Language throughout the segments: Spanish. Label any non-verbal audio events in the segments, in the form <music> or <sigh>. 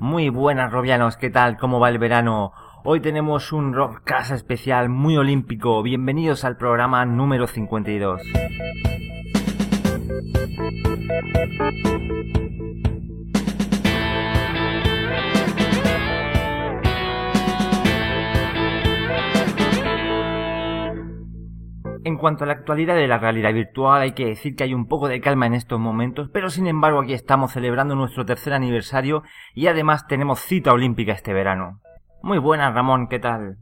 Muy buenas, Robianos, ¿qué tal? ¿Cómo va el verano? Hoy tenemos un rock casa especial muy olímpico. Bienvenidos al programa número 52. En cuanto a la actualidad de la realidad virtual, hay que decir que hay un poco de calma en estos momentos, pero sin embargo aquí estamos celebrando nuestro tercer aniversario y además tenemos cita olímpica este verano. Muy buenas, Ramón, ¿qué tal?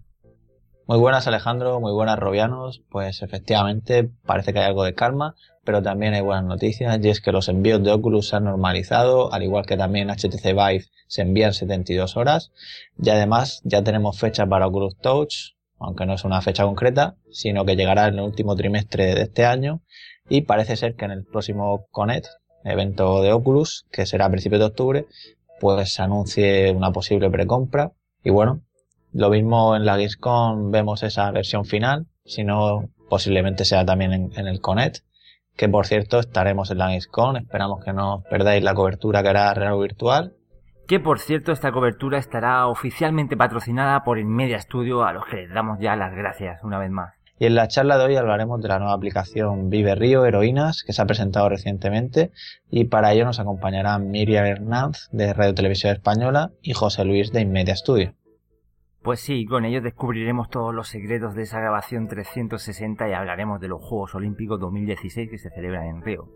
Muy buenas, Alejandro, muy buenas, Robianos. Pues efectivamente parece que hay algo de calma, pero también hay buenas noticias y es que los envíos de Oculus se han normalizado, al igual que también HTC Vive se envían 72 horas. Y además ya tenemos fecha para Oculus Touch, aunque no es una fecha concreta, sino que llegará en el último trimestre de este año. Y parece ser que en el próximo Connect, evento de Oculus, que será a principios de octubre, pues se anuncie una posible precompra. Y bueno, lo mismo en la Gamescom vemos esa versión final, sino posiblemente sea también en, el Connect, que por cierto estaremos en la Gamescom, esperamos que no perdáis la cobertura que hará Real Virtual que por cierto esta cobertura estará oficialmente patrocinada por Media Studio a los que les damos ya las gracias una vez más. Y en la charla de hoy hablaremos de la nueva aplicación Vive Río Heroínas que se ha presentado recientemente y para ello nos acompañarán Miriam Hernández de Radio Televisión Española y José Luis de Inmedia Studio. Pues sí, con ellos descubriremos todos los secretos de esa grabación 360 y hablaremos de los Juegos Olímpicos 2016 que se celebran en Río.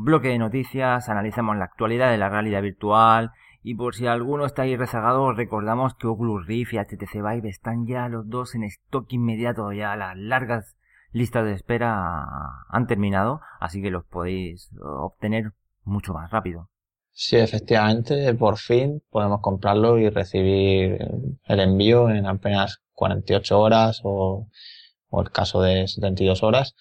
Bloque de noticias, analizamos la actualidad de la realidad virtual y por si alguno está ahí rezagado, recordamos que Oculus Rift y HTC Vive están ya los dos en stock inmediato, ya las largas listas de espera han terminado, así que los podéis obtener mucho más rápido. Sí, efectivamente, por fin podemos comprarlo y recibir el envío en apenas 48 horas o, o el caso de 72 horas.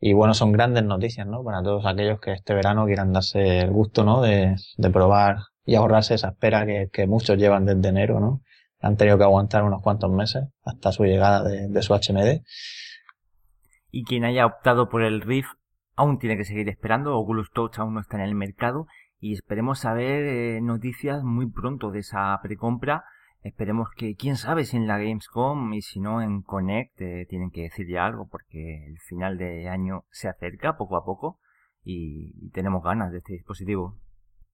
Y bueno, son grandes noticias, ¿no? Para todos aquellos que este verano quieran darse el gusto, ¿no? De, de probar y ahorrarse esa espera que, muchos llevan desde enero, ¿no? Han tenido que aguantar unos cuantos meses hasta su llegada de, su HMD. Y quien haya optado por el Rift aún tiene que seguir esperando. Oculus Touch aún no está en el mercado y esperemos saber eh, noticias muy pronto de esa precompra. Esperemos que, quién sabe si en la Gamescom y si no en Connect eh, tienen que decir ya algo porque el final de año se acerca poco a poco y tenemos ganas de este dispositivo.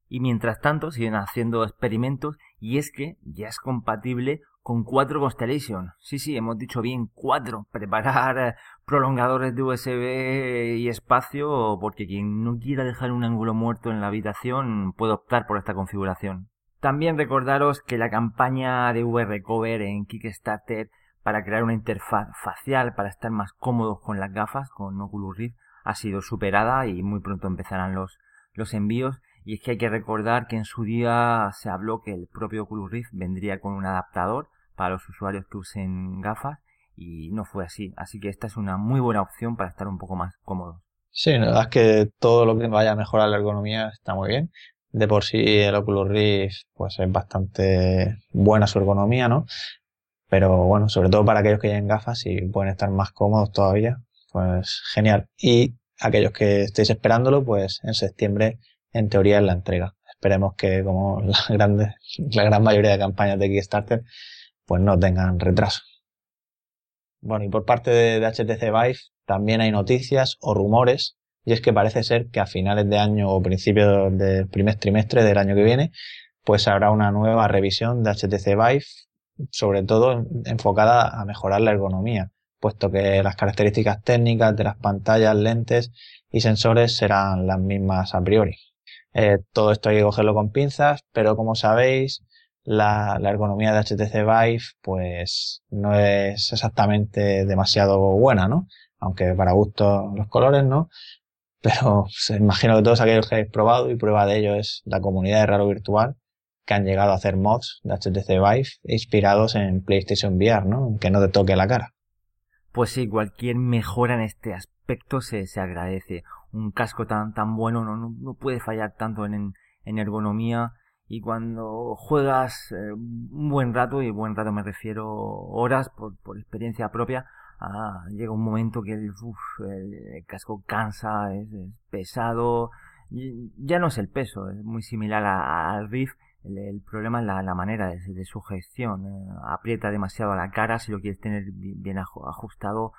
Y mientras tanto siguen haciendo experimentos y es que ya es compatible con cuatro Constellation. Sí, sí, hemos dicho bien cuatro. Preparar eh, prolongadores de USB y espacio porque quien no quiera dejar un ángulo muerto en la habitación puede optar por esta configuración. También recordaros que la campaña de VR Cover en Kickstarter para crear una interfaz facial para estar más cómodos con las gafas, con Oculus Rift, ha sido superada y muy pronto empezarán los, los envíos y es que hay que recordar que en su día se habló que el propio Oculus Rift vendría con un adaptador para los usuarios que usen gafas y no fue así. Así que esta es una muy buena opción para estar un poco más cómodos. Sí, la verdad es que todo lo que vaya a mejorar la ergonomía está muy bien. De por sí el Oculus Rift pues es bastante buena su ergonomía, ¿no? Pero bueno, sobre todo para aquellos que lleven gafas y pueden estar más cómodos todavía, pues genial. Y aquellos que estéis esperándolo, pues en septiembre en teoría es la entrega. Esperemos que como <laughs> la, gran mayoría de campañas de Kickstarter pues no tengan retraso. Bueno, y por parte de, HTC Vive también hay noticias o rumores, y es que parece ser que a finales de año o principios del primer trimestre del año que viene, pues habrá una nueva revisión de HTC Vive, sobre todo enfocada a mejorar la ergonomía, puesto que las características técnicas de las pantallas, lentes y sensores serán las mismas a priori. Eh, todo esto hay que cogerlo con pinzas, pero como sabéis, la, la, ergonomía de HTC Vive pues no es exactamente demasiado buena, ¿no? Aunque para gusto los colores, ¿no? Pero se imagino que todos aquellos que habéis probado y prueba de ello es la comunidad de Raro Virtual que han llegado a hacer mods de HTC Vive inspirados en PlayStation VR, ¿no? Que no te toque la cara. Pues sí, cualquier mejora en este aspecto se, se agradece. Un casco tan, tan bueno no, no, puede fallar tanto en, en ergonomía y cuando juegas eh, un buen rato, y buen rato me refiero horas por, por experiencia propia, ah, llega un momento que el, el casco cansa, es, pesado, ya no es el peso, es muy similar al Rift, el, problema es la, manera de, sujeción, eh, aprieta demasiado la cara si lo quieres tener bien ajustado,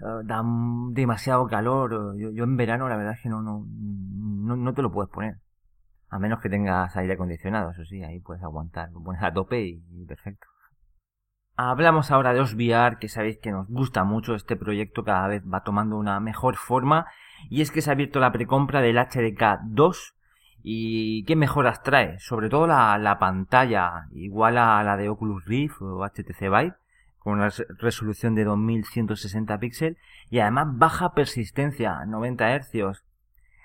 eh, da demasiado calor, yo, yo, en verano la verdad es que no, no, no, no te lo puedes poner. A menos que tengas aire acondicionado, eso sí, ahí puedes aguantar, pones a tope y, perfecto. Hablamos ahora de OsVR, que sabéis que nos gusta mucho este proyecto, cada vez va tomando una mejor forma, y es que se ha abierto la precompra del HDK 2, y qué mejoras trae, sobre todo la, la pantalla, igual a la de Oculus Rift o HTC Vive, con una resolución de 2160 píxeles, y además baja persistencia, 90 Hz,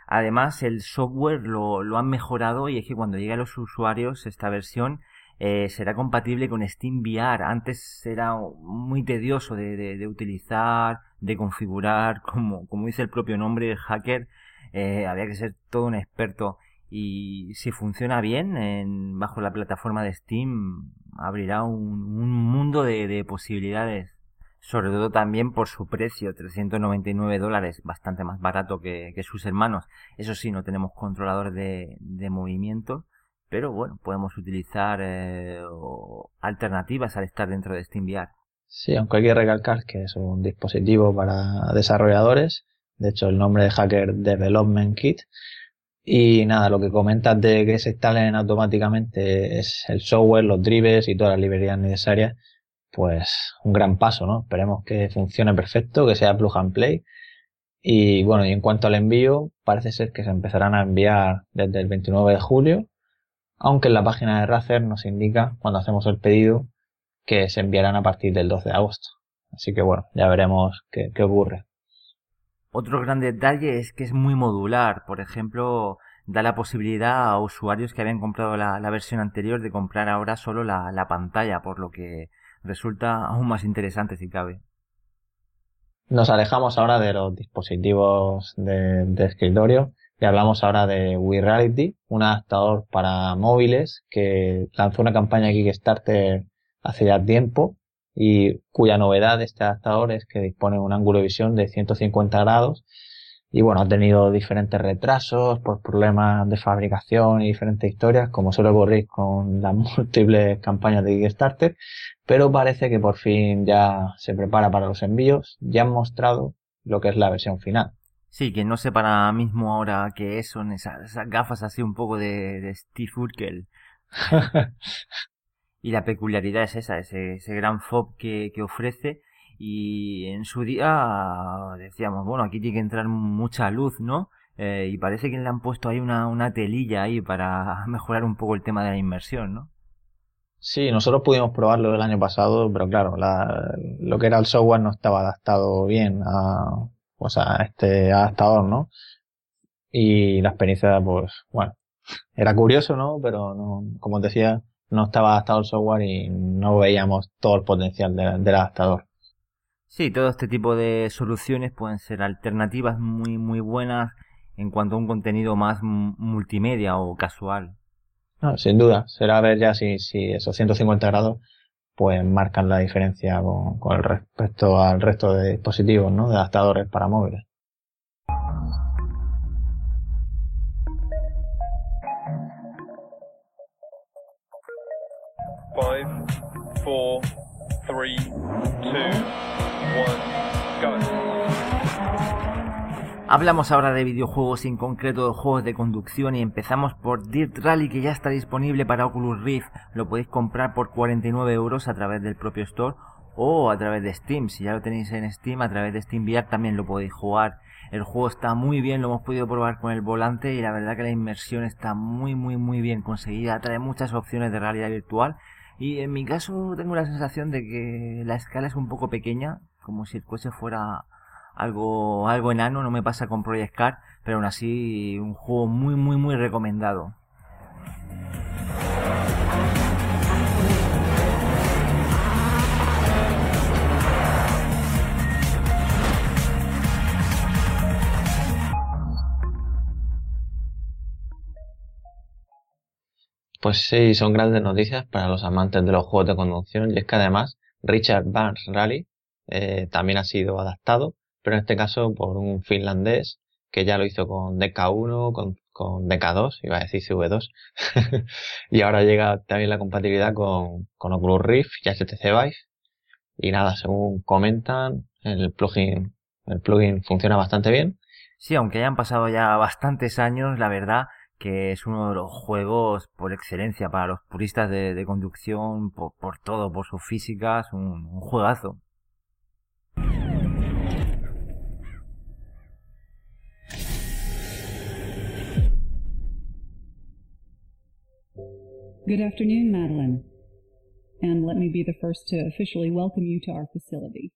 Además, el software lo, lo han mejorado y es que cuando llegue a los usuarios esta versión eh, será compatible con SteamVR. Antes era muy tedioso de, de, utilizar, de configurar, <laughs> como, como dice el propio nombre, hacker, eh, había que ser todo un experto. Y si funciona bien en, bajo la plataforma de Steam, abrirá un, un mundo de, de posibilidades sobre todo también por su precio, 399 dólares, bastante más barato que, sus hermanos. Eso sí, no tenemos controlador de, de movimiento, pero bueno, podemos utilizar eh, alternativas al estar dentro de SteamVR. Sí, aunque hay que recalcar que es un dispositivo para desarrolladores, de hecho el nombre de Hacker Development Kit, y nada, lo que comentas de que se instalen automáticamente es el software, los drivers y todas las librerías necesarias pues un gran paso, ¿no? Esperemos que funcione perfecto, que sea plug and play. Y bueno, y en cuanto al envío, parece ser que se empezarán a enviar desde el 29 de julio, aunque en la página de Razer nos indica, cuando hacemos el pedido, que se enviarán a partir del 12 de agosto. Así que bueno, ya veremos qué, ocurre. Otro gran detalle es que es muy modular. Por ejemplo, da la posibilidad a usuarios que habían comprado la, versión anterior de comprar ahora solo la pantalla, por lo que resulta aún más interesante si cabe. Nos alejamos ahora de los dispositivos de, escritorio y hablamos ahora de WeReality, un adaptador para móviles que lanzó una campaña Kickstarter hace ya tiempo y cuya novedad de este adaptador es que dispone de un ángulo de visión de 150 grados y bueno, ha tenido diferentes retrasos por problemas de fabricación y diferentes historias, como suele ocurrir con las <laughs> múltiples campañas de Kickstarter, pero parece que por fin ya se prepara para los envíos, ya han mostrado lo que es la versión final. Sí, que no sé para mismo ahora qué son esas, gafas así un poco de, Steve Urkel. <laughs> y la peculiaridad es esa, ese, ese gran fob que, que ofrece y en su día decíamos, bueno, aquí tiene que entrar mucha luz, ¿no? Eh, y parece que le han puesto ahí una, una telilla ahí para <laughs> mejorar un poco el tema de la inmersión, ¿no? Sí, nosotros pudimos probarlo el año pasado, pero claro, la, lo que era el software no estaba adaptado bien a, pues a este adaptador, ¿no? Y la experiencia, pues, bueno, era curioso, ¿no? Pero no, como decía, no estaba adaptado el software y no veíamos todo el potencial del adaptador. Sí, todo este tipo de soluciones pueden ser alternativas muy muy buenas en cuanto a un contenido más multimedia o casual. No, sin duda, será ver ya si, si esos 150 grados pues marcan la diferencia con, con respecto al resto de dispositivos, ¿no? De adaptadores para móviles. Five, four, three, two. Hablamos ahora de videojuegos, en concreto de juegos de conducción y empezamos por Dirt Rally que ya está disponible para Oculus Rift. Lo podéis comprar por 49 euros a través del propio store o a través de Steam. Si ya lo tenéis en Steam, a través de Steam VR también lo podéis jugar. El juego está muy bien, lo hemos podido probar con el volante y la verdad que la inmersión está muy muy muy bien conseguida. Trae muchas opciones de realidad virtual y en mi caso tengo la sensación de que la escala es un poco pequeña, como si el coche fuera algo algo enano, no me pasa con Project Car, pero aún así un juego muy muy muy recomendado. Pues sí, son grandes noticias para los amantes de los juegos de conducción y es que además Richard Barnes Rally eh, también ha sido adaptado, pero en este caso por un finlandés que ya lo hizo con DK1, con, con DK2, iba a decir CV2, <laughs> y ahora llega también la compatibilidad con, con Oculus Rift y HTC Vive. Y nada, según comentan, el plugin, el plugin funciona bastante bien. Sí, aunque hayan pasado ya bastantes años, la verdad que es uno de los juegos por excelencia para los puristas de, conducción, por, todo, por sus físicas, un, un juegazo. Good afternoon, Madeline. And let me be the first to officially welcome you to our facility.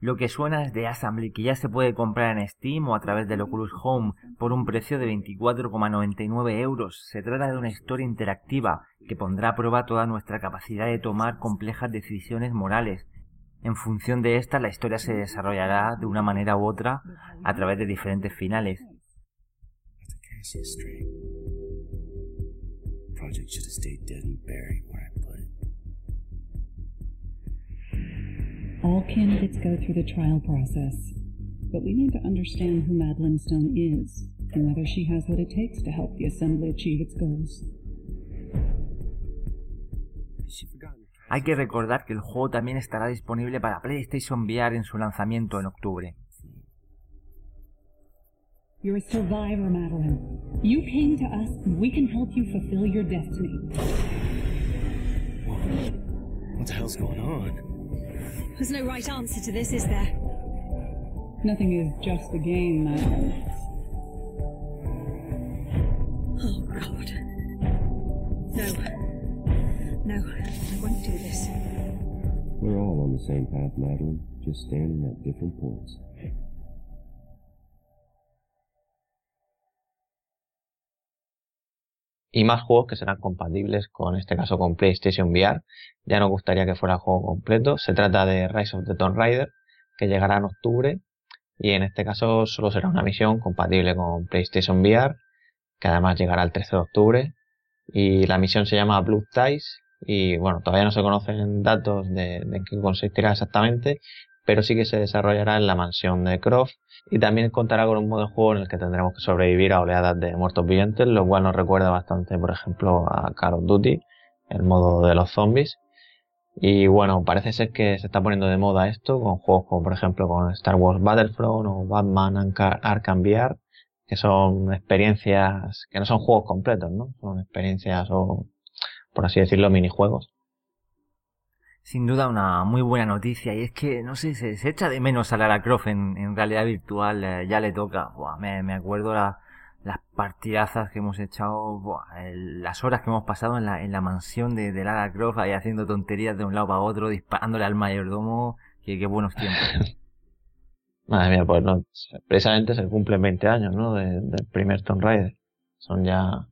Lo que suena es de Assembly, que ya se puede comprar en Steam o a través del Oculus Home por un precio de 24,99 euros. Se trata de una historia interactiva que pondrá a prueba toda nuestra capacidad de tomar complejas decisiones morales. En función de esta, la historia se desarrollará de una manera u otra a través de diferentes finales. All candidates go through the trial process, but we need to understand who Madeline Stone is and whether she has what it takes to help the Assembly achieve its goals. Hay que recordar que el juego también estará disponible para PlayStation VR en su lanzamiento en octubre. You're a survivor, Madeline. You came to us and we can help you fulfill your destiny. What the hell's going on? There's no right answer to this, is there? Nothing is just a game, Madeline. Oh, God. No. No, I won't do this. We're all on the same path, Madeline, just standing at different points. Y más juegos que serán compatibles con este caso con PlayStation VR. Ya nos gustaría que fuera juego completo. Se trata de Rise of the Tomb Raider, que llegará en octubre y en este caso solo será una misión compatible con PlayStation VR, que además llegará el 13 de octubre. Y la misión se llama Blue Ties y bueno, todavía no se conocen datos de, de qué consistirá exactamente, pero sí que se desarrollará en la mansión de Croft y también contará con un modo de juego en el que tendremos que sobrevivir a oleadas de muertos vivientes, lo cual nos recuerda bastante, por ejemplo, a Call of Duty, el modo de los zombies. Y bueno, parece ser que se está poniendo de moda esto con juegos como por ejemplo con Star Wars Battlefront o Batman Arkham VR, que son experiencias que no son juegos completos, ¿no? Son experiencias o, por así decirlo, minijuegos sin duda una muy buena noticia y es que, no sé, se, echa de menos a Lara Croft en, realidad virtual, eh, ya le toca, me, acuerdo las partidazas que hemos echado, las horas que hemos pasado en la, en la mansión de, Lara Croft ahí haciendo tonterías de un lado para otro, disparándole al mayordomo, que, qué buenos tiempos. <laughs> Madre mía, pues no, precisamente se cumplen 20 años, ¿no? del primer Tomb Raider. Son ya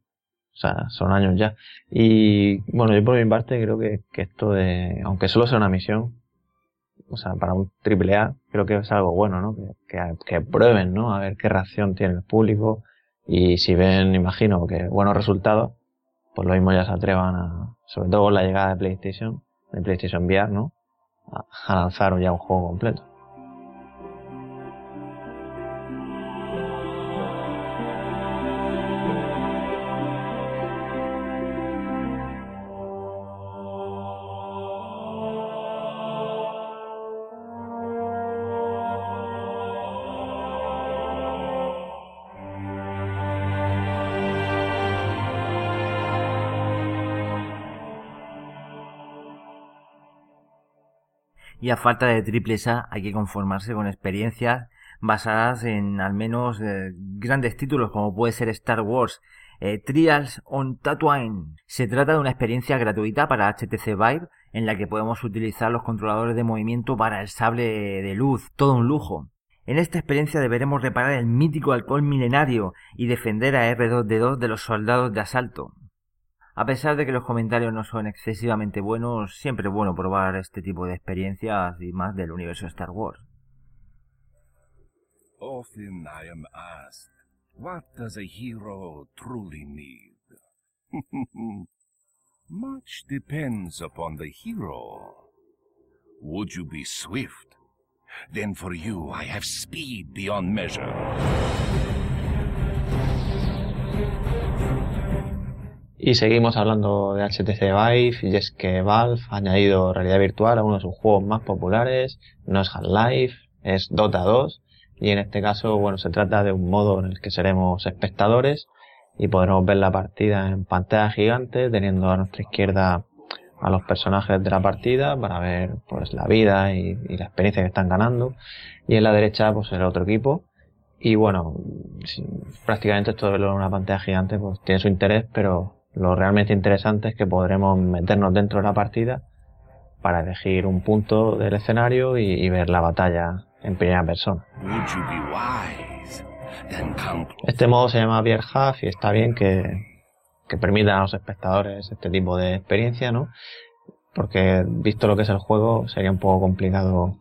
o sea, son años ya. Y bueno, yo por mi parte creo que, esto de, aunque solo sea una misión, o sea, para un triple A, creo que es algo bueno, ¿no? Que, que, prueben, ¿no? A ver qué reacción tiene el público y si ven, imagino, que buenos resultados, pues lo mismo ya se atrevan a, sobre todo con la llegada de PlayStation, de PlayStation VR, ¿no? a lanzar ya un juego completo. Y a falta de triple A hay que conformarse con experiencias basadas en al menos eh, grandes títulos como puede ser Star Wars, eh, Trials on Tatooine. Se trata de una experiencia gratuita para HTC Vive en la que podemos utilizar los controladores de movimiento para el sable de luz, todo un lujo. En esta experiencia deberemos reparar el mítico alcohol milenario y defender a R2D2 de los soldados de asalto. A pesar de que los comentarios no son excesivamente buenos, siempre es bueno probar este tipo de experiencias y más del universo Star Wars. Often I am asked, what does a hero truly need? <laughs> Much depends upon the hero. Would you be swift? Then for you I have speed beyond measure. Y seguimos hablando de HTC Vive y es que Valve ha añadido realidad virtual a uno de sus juegos más populares, no es Half-Life, es Dota 2 y en este caso, bueno, se trata de un modo en el que seremos espectadores y podremos ver la partida en pantalla gigante, teniendo a nuestra izquierda a los personajes de la partida para ver pues la vida y, la experiencia que están ganando y en la derecha pues el otro equipo. Y bueno prácticamente esto de una pantalla gigante pues tiene su interés pero lo realmente interesante es que podremos meternos dentro de la partida para elegir un punto del escenario y ver la batalla en primera persona. Este modo se llama Beer Half y está bien que, que permita a los espectadores este tipo de experiencia, ¿no? Porque visto lo que es el juego, sería un poco complicado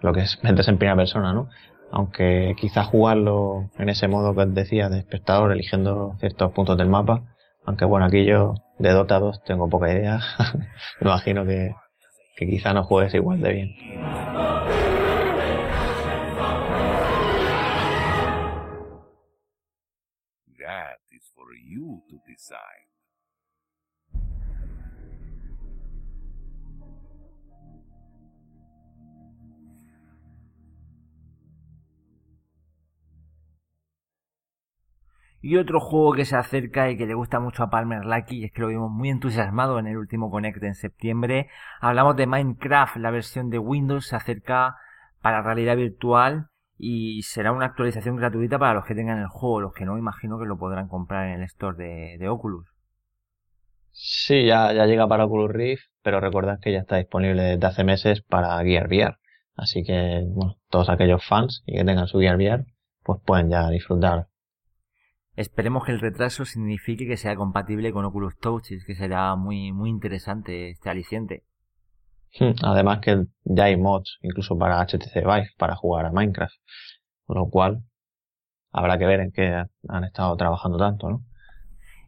lo que es meterse en primera persona, ¿no? Aunque quizás jugarlo en ese modo que os decía de espectador, eligiendo ciertos puntos del mapa, aunque bueno, aquí yo de Dota 2 tengo poca idea, <laughs> me imagino que, que quizá no juegues igual de bien. Y otro juego que se acerca y que le gusta mucho a Palmer Lucky, es que lo vimos muy entusiasmado en el último Connect en septiembre. Hablamos de Minecraft, la versión de Windows se acerca para realidad virtual y será una actualización gratuita para los que tengan el juego, los que no imagino que lo podrán comprar en el store de, Oculus. Sí, ya, ya llega para Oculus Rift, pero recordad que ya está disponible desde hace meses para Gear VR. Así que, bueno, todos aquellos fans y que tengan su Gear VR, pues pueden ya disfrutar. Esperemos que el retraso signifique que sea compatible con Oculus Touch, que será muy, muy interesante este aliciente. Hmm, además que ya hay mods incluso para HTC Vive para jugar a Minecraft. Con lo cual habrá que ver en qué han estado trabajando tanto, ¿no?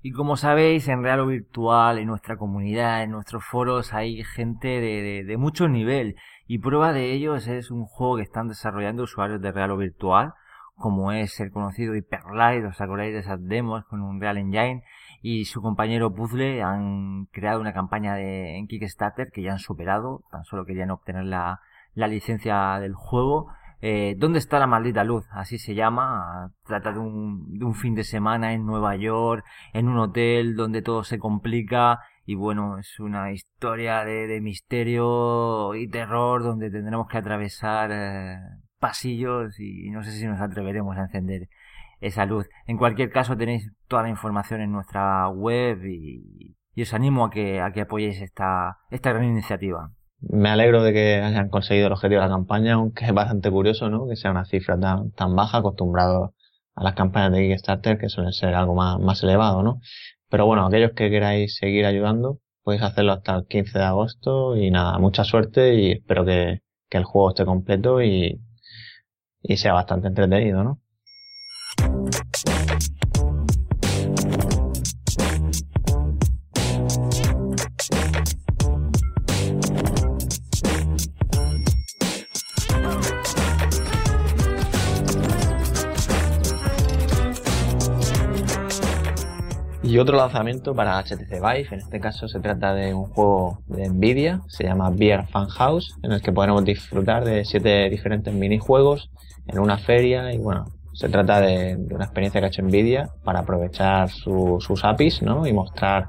Y como sabéis, en Real o Virtual, en nuestra comunidad, en nuestros foros, hay gente de, de, mucho nivel. Y prueba de ello es un juego que están desarrollando usuarios de Real o Virtual, como es el conocido Hyperlight, os acordáis de esas demos con un Real Engine, y su compañero Puzzle han creado una campaña de, en Kickstarter que ya han superado, tan solo querían obtener la, la licencia del juego. Eh, ¿Dónde está la maldita luz? Así se llama. Trata de un, de un fin de semana en Nueva York, en un hotel donde todo se complica. Y bueno, es una historia de, de misterio y terror donde tendremos que atravesar eh, pasillos y no sé si nos atreveremos a encender esa luz. En cualquier caso tenéis toda la información en nuestra web y, os animo a que, a que apoyéis esta, esta gran iniciativa. Me alegro de que hayan conseguido el objetivo de la campaña, aunque es bastante curioso, ¿no? Que sea una cifra tan, tan baja, acostumbrado a las campañas de Kickstarter, que suelen ser algo más, más elevado, ¿no? Pero bueno, aquellos que queráis seguir ayudando, podéis hacerlo hasta el 15 de agosto y nada, mucha suerte y espero que, que el juego esté completo y, y sea bastante entretenido, ¿no? Y otro lanzamiento para HTC Vive, en este caso se trata de un juego de Nvidia, se llama Beer Fan House, en el que podremos disfrutar de siete diferentes minijuegos en una feria y bueno, se trata de, una experiencia que ha hecho Nvidia para aprovechar sus APIs ¿no? y mostrar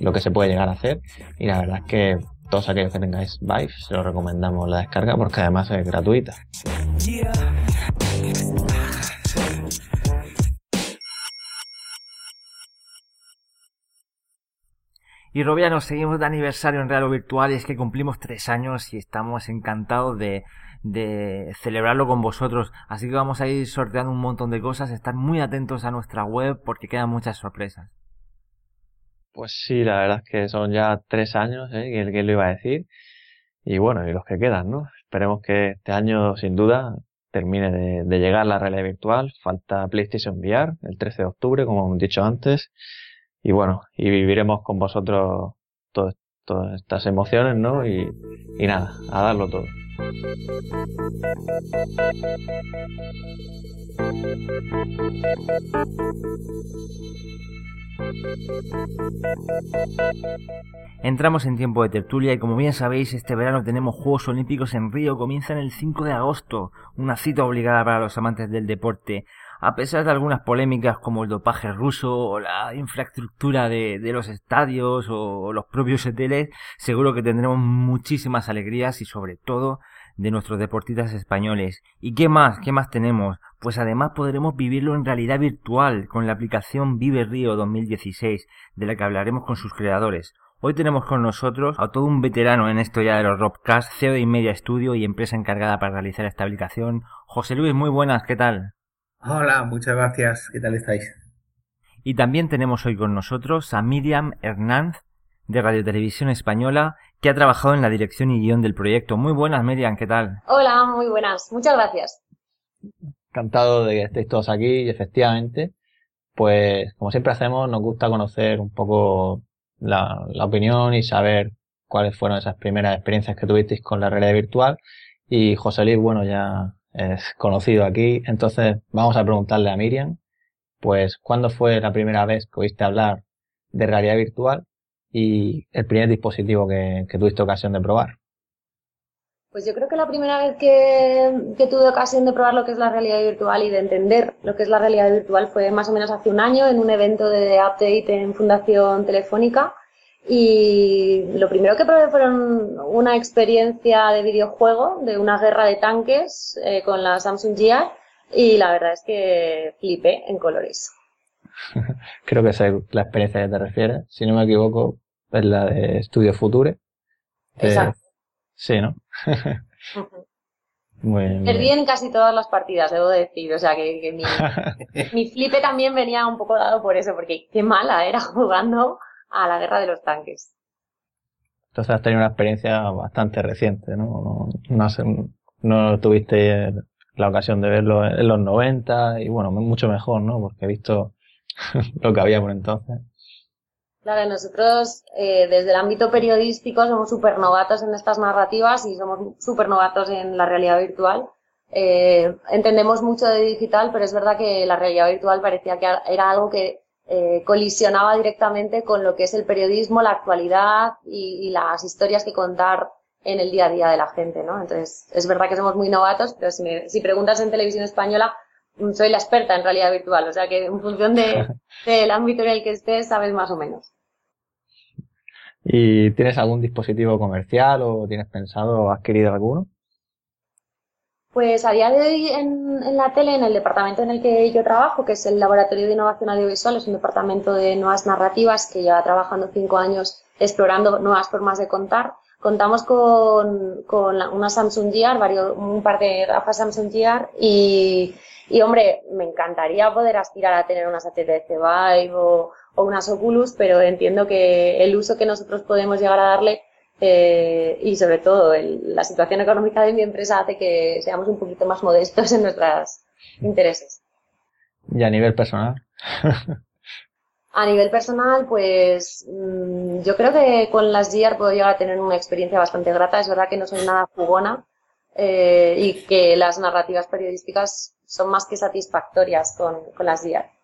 lo que se puede llegar a hacer y la verdad es que todos aquellos que tengáis Vive, se lo recomendamos la descarga porque además es gratuita. Y Robia, nos seguimos de aniversario en Real Virtual y es que cumplimos tres años y estamos encantados de, de celebrarlo con vosotros. Así que vamos a ir sorteando un montón de cosas, estar muy atentos a nuestra web porque quedan muchas sorpresas. Pues sí, la verdad es que son ya tres años, ¿eh? que el lo iba a decir. Y bueno, y los que quedan, ¿no? Esperemos que este año, sin duda, termine de, de llegar la realidad virtual. Falta PlayStation VR el 13 de octubre, como hemos dicho antes y bueno, y viviremos con vosotros todas estas emociones, ¿no? Y, y nada, a darlo todo. Entramos en tiempo de tertulia y como bien sabéis, este verano tenemos Juegos Olímpicos en Río, comienzan el 5 de agosto, una cita obligada para los amantes del deporte a pesar de algunas polémicas como el dopaje ruso o la infraestructura de, los estadios o los propios hoteles, seguro que tendremos muchísimas alegrías y sobre todo de nuestros deportistas españoles. ¿Y qué más? ¿Qué más tenemos? Pues además podremos vivirlo en realidad virtual con la aplicación Vive Río 2016, de la que hablaremos con sus creadores. Hoy tenemos con nosotros a todo un veterano en esto ya de los Robcast, CEO de Media Studio y empresa encargada para realizar esta aplicación. José Luis, muy buenas, ¿qué tal? Hola, muchas gracias. ¿Qué tal estáis? Y también tenemos hoy con nosotros a Miriam Hernández de Radio Televisión Española, que ha trabajado en la dirección y guion del proyecto. Muy buenas, Miriam, ¿qué tal? Hola, muy buenas. Muchas gracias. Encantado de que estéis todos aquí y efectivamente, pues como siempre hacemos, nos gusta conocer un poco la, la opinión y saber cuáles fueron esas primeras experiencias que tuvisteis con la realidad virtual. Y José Luis, bueno, ya es conocido aquí. Entonces vamos a preguntarle a Miriam, pues, ¿cuándo fue la primera vez que oíste hablar de realidad virtual y el primer dispositivo que, tuviste ocasión de probar? Pues yo creo que la primera vez que, que, tuve ocasión de probar lo que es la realidad virtual y de entender lo que es la realidad virtual fue más o menos hace un año en un evento de update en Fundación Telefónica y lo primero que probé fueron una experiencia de videojuego de una guerra de tanques eh, con la Samsung Gear y la verdad es que flipé en colores. <laughs> Creo que esa es la experiencia que te refieres. Si no me equivoco, es la de Studio Future. Eh, Exacto. sí, ¿no? <laughs> Perdí en casi todas las partidas, debo decir. O sea, que, que mi, <laughs> mi flipe también venía un poco dado por eso, porque qué mala era jugando a la guerra de los tanques. Entonces has tenido una experiencia bastante reciente, ¿no? No, no, tuviste la ocasión de verlo en los 90 y bueno, mucho mejor, ¿no? Porque he visto <laughs> lo que había por entonces. Claro, nosotros eh, desde el ámbito periodístico somos súper novatos en estas narrativas y somos súper novatos en la realidad virtual. Eh, entendemos mucho de digital, pero es verdad que la realidad virtual parecía que era algo que eh, colisionaba directamente con lo que es el periodismo, la actualidad y, las historias que contar en el día a día de la gente, ¿no? Entonces, es verdad que somos muy novatos, pero si, preguntas en televisión española, mm, soy la experta en realidad virtual, o sea que en función de, <laughs> del ámbito en el que estés, sabes más o menos. ¿Y tienes algún dispositivo comercial o tienes pensado adquirir alguno? Pues a día de hoy en, la tele, en el departamento en el que yo trabajo, que es el Laboratorio de Innovación Audiovisual, es un departamento de nuevas narrativas que lleva trabajando cinco años explorando nuevas formas de contar. Contamos con, una Samsung Gear, varios, un par de gafas Samsung Gear y, y, hombre, me encantaría poder aspirar a tener unas HTC Vive o unas Oculus, pero entiendo que el uso que nosotros podemos llegar a darle eh, y sobre todo la situación económica de mi empresa hace que seamos un poquito más modestos en nuestros intereses. ¿Y a nivel personal? a nivel personal, pues mm, yo creo que con las GR puedo llegar a tener una experiencia bastante grata. Es verdad que no soy nada jugona eh, y que las narrativas periodísticas son más que satisfactorias con, con las GR.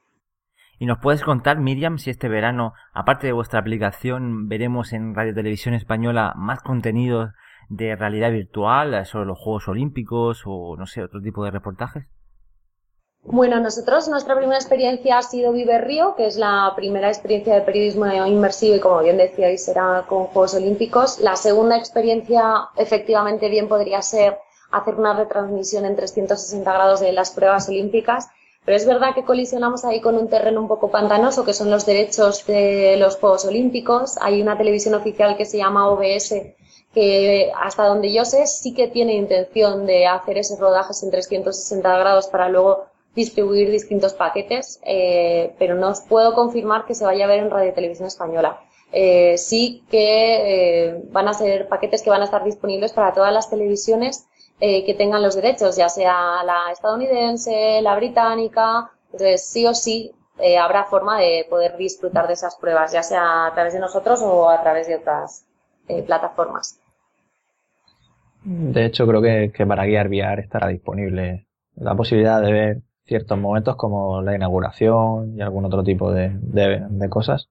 ¿Y nos puedes contar, Miriam, si este verano, aparte de vuestra aplicación, veremos en Radio Televisión Española más contenidos de realidad virtual sobre los Juegos Olímpicos o, no sé, otro tipo de reportajes? Bueno, nosotros, nuestra primera experiencia ha sido Vive Río, que es la primera experiencia de periodismo inmersivo y, como bien decíais, era con Juegos Olímpicos. La segunda experiencia, efectivamente, bien podría ser hacer una retransmisión en 360 grados de las pruebas olímpicas, pero es verdad que colisionamos ahí con un terreno un poco pantanoso, que son los derechos de los Juegos Olímpicos. Hay una televisión oficial que se llama OBS, que hasta donde yo sé sí que tiene intención de hacer esos rodajes en 360 grados para luego distribuir distintos paquetes, eh, pero no os puedo confirmar que se vaya a ver en Radio Televisión Española. Eh, sí que eh, van a ser paquetes que van a estar disponibles para todas las televisiones que tengan los derechos, ya sea la estadounidense, la británica. Entonces, sí o sí habrá forma de poder disfrutar de esas pruebas, ya sea a través de nosotros o a través de otras plataformas. De hecho, creo que, que para guiar VR estará disponible la posibilidad de ver ciertos momentos como la inauguración y algún otro tipo de, de, cosas.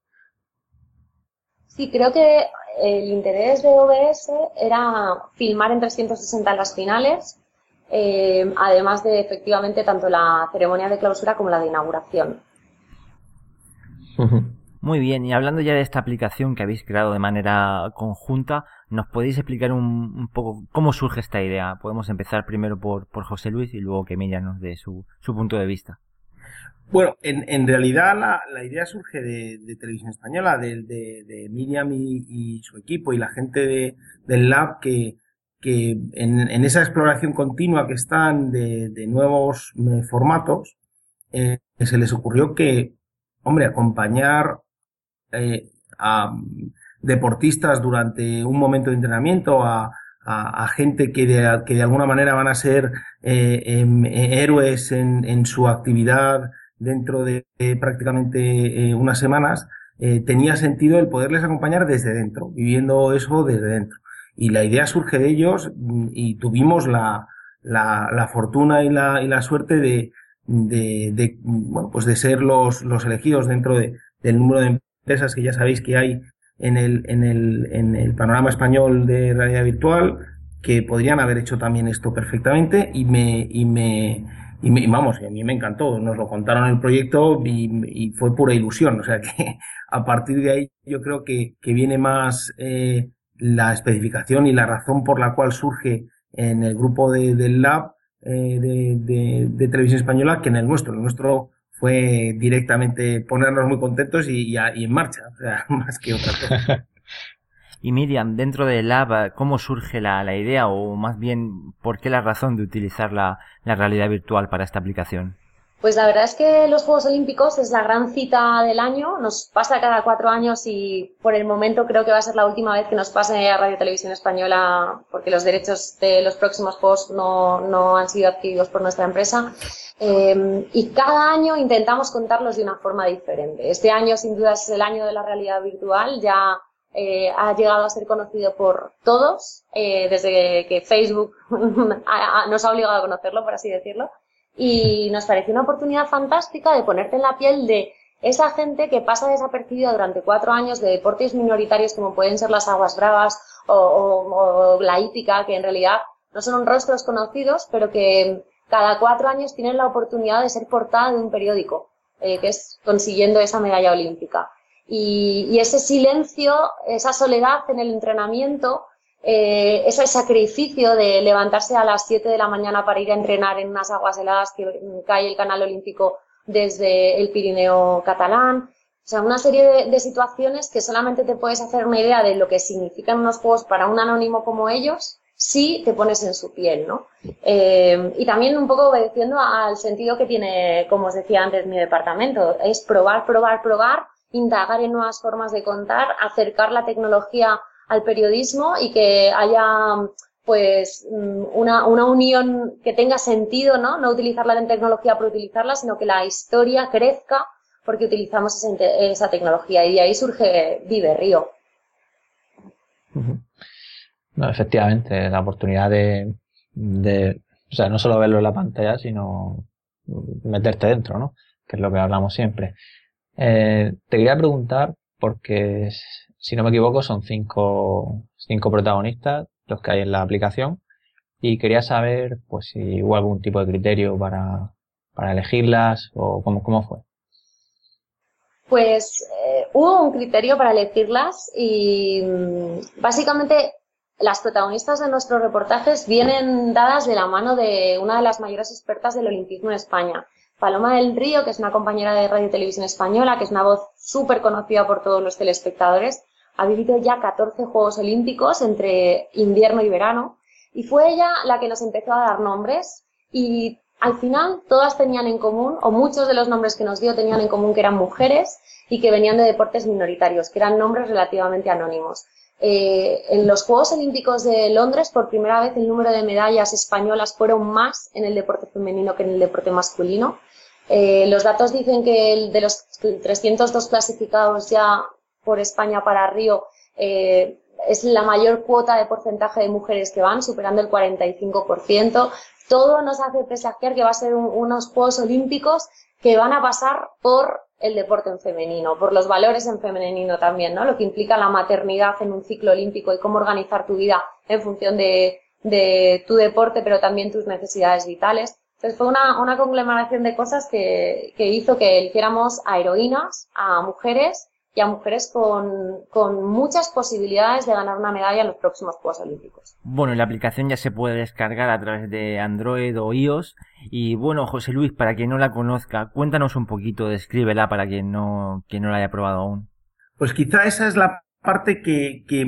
Sí, creo que el interés de OBS era filmar en 360 las finales, eh, además de efectivamente tanto la ceremonia de clausura como la de inauguración. Muy bien, y hablando ya de esta aplicación que habéis creado de manera conjunta, ¿nos podéis explicar un, poco cómo surge esta idea? Podemos empezar primero por, por José Luis y luego que Miriam nos dé su, su punto de vista. Bueno, en, en realidad la, la, idea surge de, de Televisión Española, de, de, de Miriam y, su equipo y la gente de, del lab que, que en, en, esa exploración continua que están de, nuevos eh, formatos, eh, se les ocurrió que, hombre, acompañar eh, a deportistas durante un momento de entrenamiento, a, a, gente que de, que de, alguna manera van a ser em, héroes en, en, su actividad dentro de prácticamente unas semanas, tenía sentido el poderles acompañar desde dentro, viviendo eso desde dentro. Y la idea surge de ellos mm, y tuvimos la, la, la fortuna y la, y la suerte de, de, de, bueno, pues de ser los, los elegidos dentro de, del número de empresas que ya sabéis que hay en el, en el, en el panorama español de realidad virtual que podrían haber hecho también esto perfectamente y me, y me, y me vamos, a mí me encantó, nos lo contaron el proyecto y, y, fue pura ilusión, o sea que <laughs> a partir de ahí yo creo que, que viene más eh, la especificación y la razón por la cual surge en el grupo de, del lab eh, de, de, de televisión española que en el nuestro. El nuestro fue directamente ponernos muy contentos y, en marcha, o sea, <laughs> más que otra cosa. <laughs> y Miriam, dentro de Lab, ¿cómo surge la, la, idea o más bien por qué la razón de utilizar la, la realidad virtual para esta aplicación? Pues la verdad es que los Juegos Olímpicos es la gran cita del año, nos pasa cada cuatro años y por el momento creo que va a ser la última vez que nos pase a Radio Televisión Española porque los derechos de los próximos Juegos no, no han sido adquiridos por nuestra empresa. Eh, y cada año intentamos contarlos de una forma diferente. Este año sin duda es el año de la realidad virtual, ya eh, ha llegado a ser conocido por todos, eh, desde que Facebook <laughs> nos ha obligado a conocerlo, por así decirlo y nos pareció una oportunidad fantástica de ponerte en la piel de esa gente que pasa desapercibida durante cuatro años de deportes minoritarios como pueden ser las aguas bravas o, la hípica, que en realidad no son rostros conocidos, pero que cada cuatro años tienen la oportunidad de ser portada de un periódico, eh, que es consiguiendo esa medalla olímpica. Y, y, ese silencio, esa soledad en el entrenamiento, eh, ese sacrificio de levantarse a las 7 de la mañana para ir a entrenar en unas aguas heladas que cae el canal olímpico desde el Pirineo catalán. O sea, una serie de, situaciones que solamente te puedes hacer una idea de lo que significan unos juegos para un anónimo como ellos si te pones en su piel, ¿no? Eh, y también un poco obedeciendo al sentido que tiene, como os decía antes, mi departamento, es probar, probar, probar, indagar en nuevas formas de contar, acercar la tecnología al periodismo y que haya pues mm, una, una unión que tenga sentido, ¿no? No utilizar la tecnología por utilizarla, sino que la historia crezca porque utilizamos esa, esa tecnología y de ahí surge Vive Río. No, efectivamente, la oportunidad de, de, o sea, no solo verlo en la pantalla, sino meterte dentro, ¿no? Que es lo que hablamos siempre. Eh, te quería preguntar, porque si no me equivoco, son cinco, cinco protagonistas los que hay en la aplicación. Y quería saber, pues, si hubo algún tipo de criterio para, para elegirlas o cómo, cómo fue? Pues eh, hubo un criterio para elegirlas y mm, básicamente las protagonistas de nuestros reportajes vienen dadas de la mano de una de las mayores expertas del olimpismo en España, Paloma del Río, que es una compañera de Radio y Televisión Española, que es una voz súper conocida por todos los telespectadores, ha vivido ya 14 Juegos Olímpicos entre invierno y verano y fue ella la que nos empezó a dar nombres y al final todas tenían en común, o muchos de los nombres que nos dio tenían en común que eran mujeres y que venían de deportes minoritarios, que eran nombres relativamente anónimos. Eh, en los Juegos Olímpicos de Londres, por primera vez, el número de medallas españolas fueron más en el deporte femenino que en el deporte masculino. Eh, los datos dicen que de los 302 clasificados ya por España para Río, eh, es la mayor cuota de porcentaje de mujeres que van, superando el 45%. Todo nos hace presagiar que va a ser unos Juegos Olímpicos que van a pasar por el deporte en femenino, por los valores en femenino también, ¿no? Lo que implica la maternidad en un ciclo olímpico y cómo organizar tu vida en función de, tu deporte, pero también tus necesidades vitales. Entonces fue una, una conglomeración de cosas que, que hizo que eligiéramos a heroínas, a mujeres y a mujeres con, con, muchas posibilidades de ganar una medalla en los próximos Juegos Olímpicos. Bueno, la aplicación ya se puede descargar a través de Android o iOS. Y bueno, José Luis, para quien no la conozca, cuéntanos un poquito, descríbela para quien no, quien no la haya probado aún. Pues quizá esa es la parte que, que,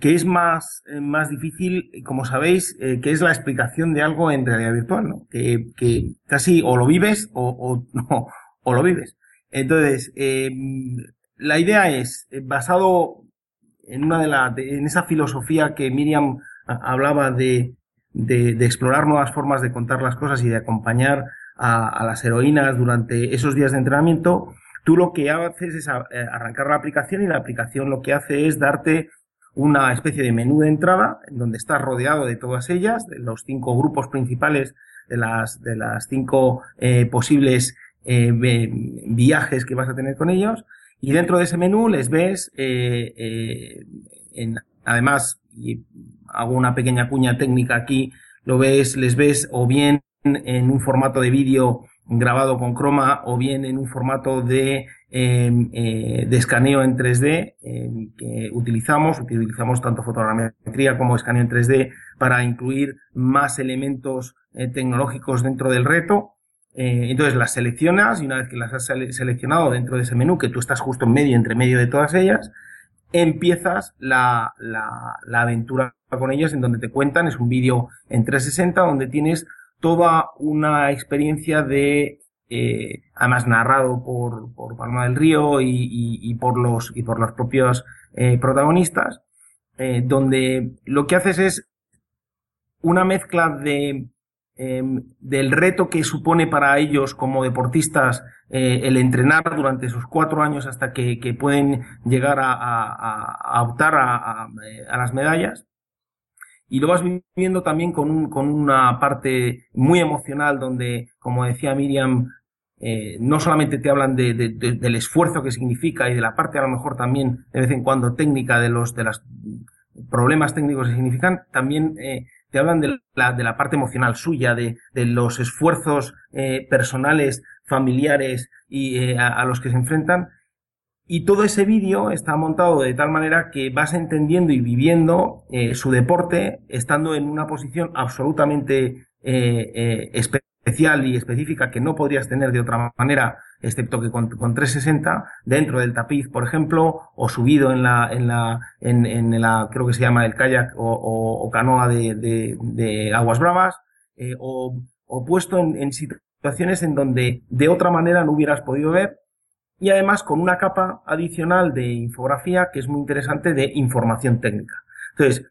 que es más, más difícil, como sabéis, eh, que es la explicación de algo en realidad virtual, ¿no? Que, que casi o lo vives o, o, <laughs> no, o lo vives. Entonces, eh, la idea es, eh, basado en una de la, en esa filosofía que Miriam hablaba de, de, explorar nuevas formas de contar las cosas y de acompañar a, las heroínas durante esos días de entrenamiento, tú lo que haces es eh, arrancar la aplicación y la aplicación lo que hace es darte una especie de menú de entrada en donde estás rodeado de todas ellas, de los cinco grupos principales, de las, de las cinco eh, posibles viajes que vas a tener con ellos y dentro de ese menú les ves, eh, eh, en, además, y hago una pequeña cuña técnica aquí, lo ves, les ves o bien en un formato de vídeo grabado con croma o bien en un formato de, em, eh, de escaneo en 3D em, que utilizamos, utilizamos tanto fotogrametría como escaneo en 3D para incluir más elementos eh, tecnológicos dentro del reto eh, entonces las seleccionas y una vez que las has seleccionado dentro de ese menú, que tú estás justo en medio, entre medio de todas ellas, empiezas la, la, aventura con ellas en donde te cuentan, es un vídeo en 360 donde tienes toda una experiencia de, eh, además narrado por, por Palma del Río y, por los, y por los propios eh, protagonistas, donde lo que haces es una mezcla de Em, del reto que supone para ellos como deportistas eh, el entrenar durante esos cuatro años hasta que, pueden llegar a, optar a, las medallas. Y lo vas viviendo también con, un, con una parte muy emocional donde, como decía Miriam, eh, no solamente te hablan de, del esfuerzo que significa y de la parte a lo mejor también de vez en cuando técnica de los de los problemas técnicos que significan, también eh, te hablan de la, de la parte emocional suya, de, de los esfuerzos eh, personales, familiares y eh, a, los que se enfrentan. Y todo ese vídeo está montado de tal manera que vas entendiendo y viviendo eh, su deporte estando en una posición absolutamente especial y específica que no podrías tener de otra manera excepto que con, con 360 dentro del tapiz, por ejemplo, o subido en la, en la, en, la, creo que se llama el kayak o, canoa de, aguas bravas, eh, o, o, puesto en, en situaciones en donde de otra manera no hubieras podido ver, y además con una capa adicional de infografía que es muy interesante de información técnica. Entonces,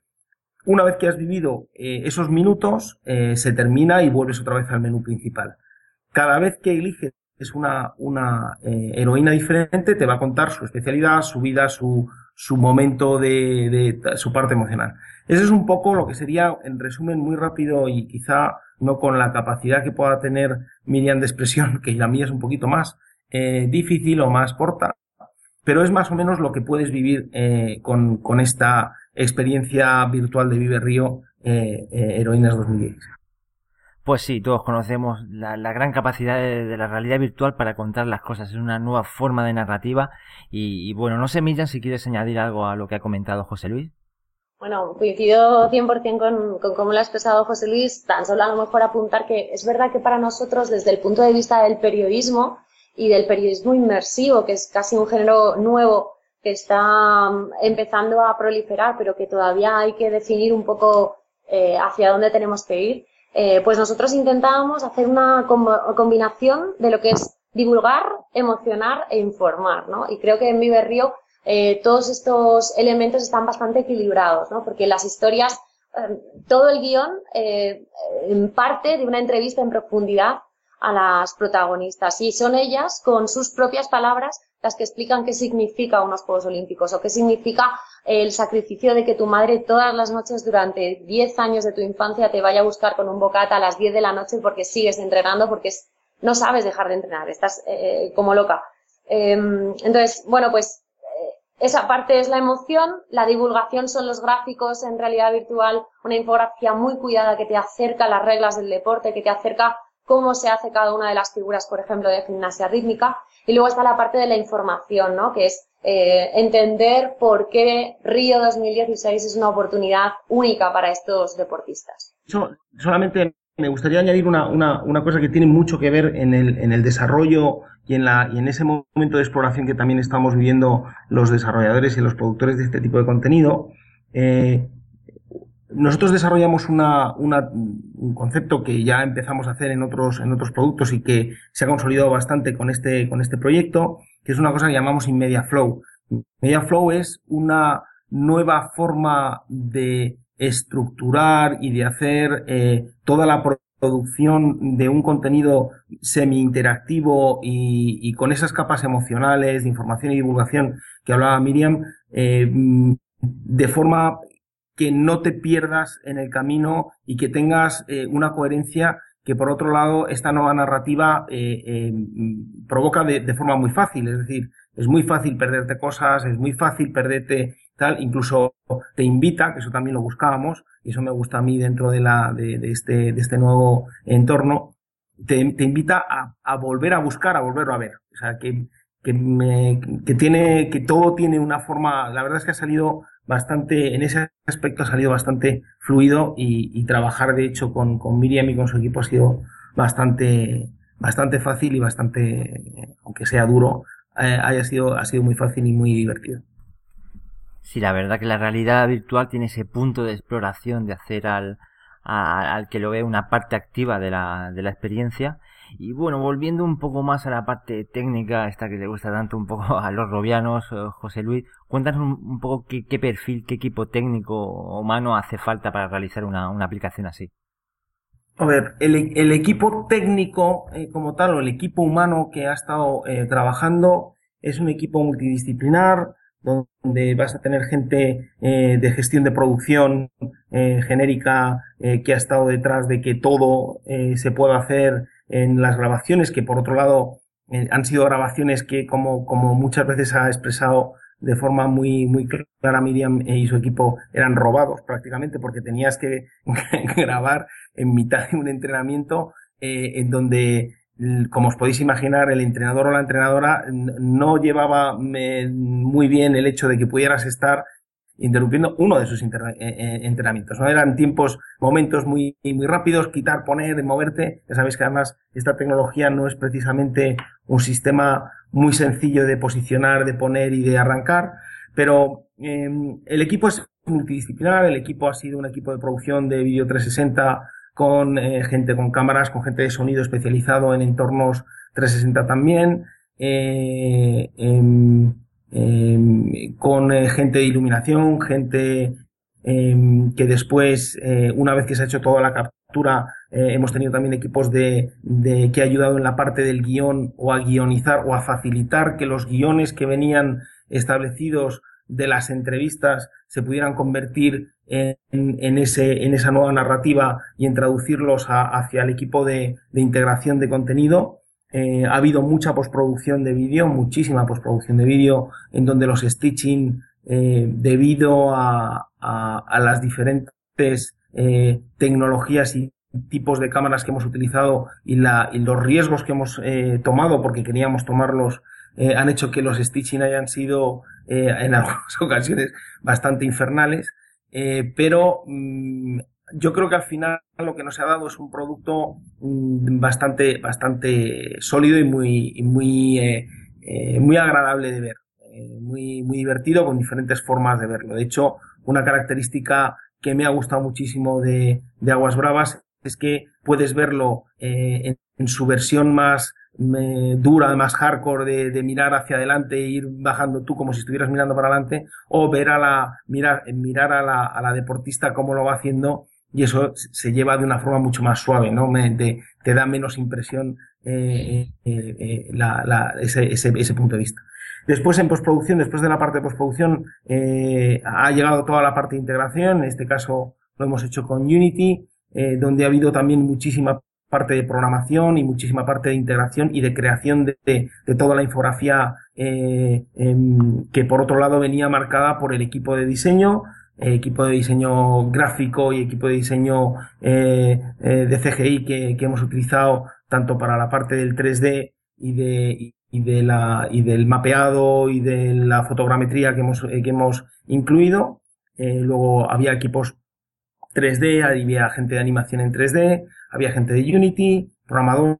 una vez que has vivido eh, esos minutos, eh, se termina y vuelves otra vez al menú principal. Cada vez que eliges es una, una eh, heroína diferente, te va a contar su especialidad, su vida, su, momento de, su parte emocional. Eso es un poco lo que sería, en resumen, muy rápido y quizá no con la capacidad que pueda tener Miriam de expresión, <laughs> que la mía es un poquito más difícil o más corta, pero es más o menos lo que puedes vivir eh, con, con esta experiencia virtual de Vive Río eh, eh Heroínas 2016. Pues sí, todos conocemos la, gran capacidad de, la realidad virtual para contar las cosas. Es una nueva forma de narrativa. Y, bueno, no sé, Miriam, si quieres añadir algo a lo que ha comentado José Luis. Bueno, coincido 100% con, con cómo lo ha expresado José Luis. Tan solo a lo mejor apuntar que es verdad que para nosotros, desde el punto de vista del periodismo y del periodismo inmersivo, que es casi un género nuevo que está mm, empezando a proliferar, pero que todavía hay que definir un poco eh, hacia dónde tenemos que ir, eh, pues nosotros intentábamos hacer una combinación de lo que es divulgar, emocionar e informar, ¿no? Y creo que en Mi Berrío eh, todos estos elementos están bastante equilibrados, ¿no? Porque las historias, todo el guion parte de una entrevista en profundidad a las protagonistas y son ellas con sus propias palabras las que explican qué significa unos Juegos Olímpicos o qué significa el sacrificio de que tu madre todas las noches durante 10 años de tu infancia te vaya a buscar con un bocata a las 10 de la noche porque sigues entrenando, porque no sabes dejar de entrenar, estás eh, como loca. Em, entonces, bueno, pues eh, esa parte es la emoción, la divulgación son los gráficos en realidad virtual, una infografía muy cuidada que te acerca a las reglas del deporte, que te acerca cómo se hace cada una de las figuras, por ejemplo, de gimnasia rítmica. Y luego está la parte de la información, ¿no? Que es eh, entender por qué Río 2016 es una oportunidad única para estos deportistas. solamente me gustaría añadir una, una, una, cosa que tiene mucho que ver en el, en el desarrollo y en, la, y en ese momento de exploración que también estamos viviendo los desarrolladores y los productores de este tipo de contenido. Eh, nosotros desarrollamos una, una, un concepto que ya empezamos a hacer en otros, en otros productos y que se ha consolidado bastante con este, con este proyecto, que es una cosa que llamamos Inmedia Flow. Media Flow es una nueva forma de estructurar y de hacer eh, toda la producción de un contenido semi-interactivo y, y, con esas capas emocionales de información y divulgación que hablaba Miriam, eh, de forma que no te pierdas en el camino y que tengas eh, una coherencia que por otro lado esta nueva narrativa eh, eh, provoca de, forma muy fácil, es decir, es muy fácil perderte cosas, es muy fácil perderte tal, incluso te invita, que eso también lo buscábamos, y eso me gusta a mí dentro de la, de, de este, de este nuevo entorno, te, te invita a, a, volver a buscar, a volverlo a ver. O sea, que, que, me, que tiene, que todo tiene una forma, la verdad es que ha salido bastante, en ese aspecto ha salido bastante fluido y, trabajar de hecho con, con, Miriam y con su equipo ha sido bastante, bastante fácil y bastante, aunque sea duro, eh, haya sido, ha sido muy fácil y muy divertido. Sí, la verdad que la realidad virtual tiene ese punto de exploración, de hacer al, al que lo ve una parte activa de la, de la experiencia y bueno, volviendo un poco más a la parte técnica, esta que le gusta tanto un poco <laughs> a los robianos, eh, José Luis, cuéntanos un, poco qué, perfil, qué equipo técnico humano hace falta para realizar una, aplicación así. A ver, el, equipo técnico eh, como tal, o el equipo humano que ha estado eh, trabajando, es un equipo multidisciplinar, donde vas a tener gente de gestión de producción genérica que ha estado detrás de que todo se pueda hacer en las grabaciones, que por otro lado eh, han sido grabaciones que, como, como muchas veces ha expresado de forma muy, muy clara Miriam y su equipo, eran robados prácticamente porque tenías que <laughs> grabar en mitad de un entrenamiento eh, en donde como os podéis imaginar, el entrenador o la entrenadora no llevaba muy bien el hecho de que pudieras estar interrumpiendo uno de sus eh, eh, entrenamientos. ¿no? Eran tiempos, momentos muy, muy rápidos, quitar, poner, moverte. Ya sabéis que además esta tecnología no es precisamente un sistema muy sencillo de posicionar, de poner y de arrancar, pero em, el equipo es multidisciplinar, el equipo ha sido un equipo de producción de vídeo 360 con eh, gente con cámaras, con gente de sonido especializado en entornos 360 también. Eh, em, con eh, gente de iluminación, gente em, que después, eh, una vez que se ha hecho toda la captura, eh, hemos tenido también equipos de, de, que ha ayudado en la parte del guion o a guionizar o a facilitar que los guiones que venían establecidos de las entrevistas se pudieran convertir en, en, ese, en esa nueva narrativa y en traducirlos hacia el equipo de, de integración de contenido. Eh, ha habido mucha postproducción de vídeo, muchísima postproducción de vídeo, en donde los stitching, eh, debido a, las diferentes eh, tecnologías y tipos de cámaras que hemos utilizado y, los riesgos que hemos tomado, porque queríamos tomarlos, han hecho que los stitching hayan sido en <laughs> algunas ocasiones bastante infernales. Pero mm, yo creo que al final lo que nos ha dado es un producto mm, bastante, bastante sólido y muy, muy, eh, eh, muy agradable de ver. Eh, muy, muy divertido con diferentes formas de verlo. De hecho, una característica que me ha gustado muchísimo de, de Aguas Bravas es que puedes verlo en, su versión más dura, más hardcore de, de mirar hacia adelante e ir bajando tú como si estuvieras mirando para adelante o ver a la mirar mirar a la, a la deportista cómo lo va haciendo y eso se lleva de una forma mucho más suave, ¿no? Te, da menos impresión eh, eh, eh, ese, punto de vista. Después en postproducción, después de la parte de postproducción, ha llegado toda la parte de integración. En este caso lo hemos hecho con Unity, donde ha habido también muchísima parte de programación y muchísima parte de integración y de creación de, toda la infografía em, que por otro lado venía marcada por el equipo de diseño, equipo de diseño gráfico y equipo de diseño eh, eh, de CGI que, hemos utilizado tanto para la parte del 3D y de, y la, y del mapeado y de la fotogrametría que hemos, que hemos incluido. luego había equipos 3D, había gente de animación en 3D, había gente de Unity, programadores,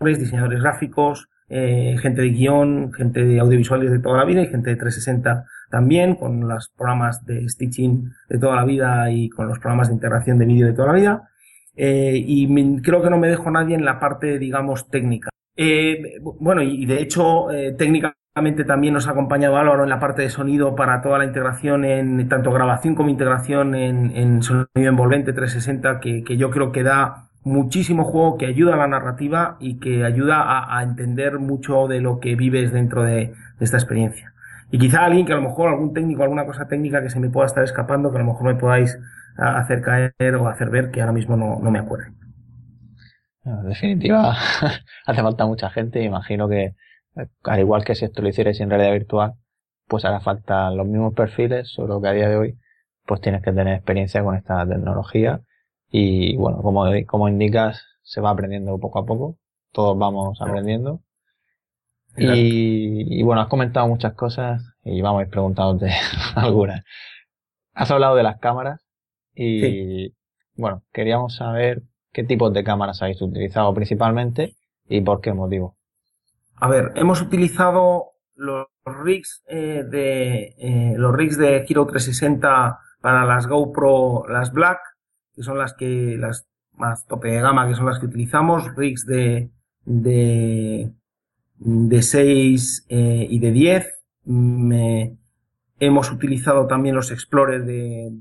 diseñadores gráficos, eh, gente de guion, gente de audiovisuales de toda la vida y gente de 360 también, con los programas de stitching de toda la vida y con los programas de integración de vídeo de toda la vida. Eh, y creo que no me dejo nadie en la parte, digamos, técnica. Eh, bueno, y, de hecho, eh, técnicamente también nos ha acompañado Álvaro en la parte de sonido para toda la integración en tanto grabación como integración en, sonido envolvente 360, que, que yo creo que da muchísimo juego, que ayuda a la narrativa y que ayuda a, entender mucho de lo que vives dentro de, de, esta experiencia. Y quizá alguien que a lo mejor, algún técnico, alguna cosa técnica que se me pueda estar escapando, que a lo mejor me podáis hacer caer o hacer ver, que ahora mismo no, no me acuerdo. En definitiva, <laughs> hace falta mucha gente. Imagino que, al igual que si esto lo hicierais en realidad virtual, pues hará falta los mismos perfiles, solo que a día de hoy, pues tienes que tener experiencia con esta tecnología. Y bueno, como, como indicas, se va aprendiendo poco a poco. Todos vamos aprendiendo. Y, y, bueno, has comentado muchas cosas y vamos a ir preguntándote <laughs> algunas. Has hablado de las cámaras y sí. bueno, queríamos saber qué tipos de cámaras habéis utilizado principalmente y por qué motivo. A ver, hemos utilizado los rigs eh, de eh, los rigs de Hero 360 para las GoPro, las Black, que son las que las más tope de gama, que son las que utilizamos, rigs de de de 6 eh, y de 10. Me, hemos utilizado también los Explorer de,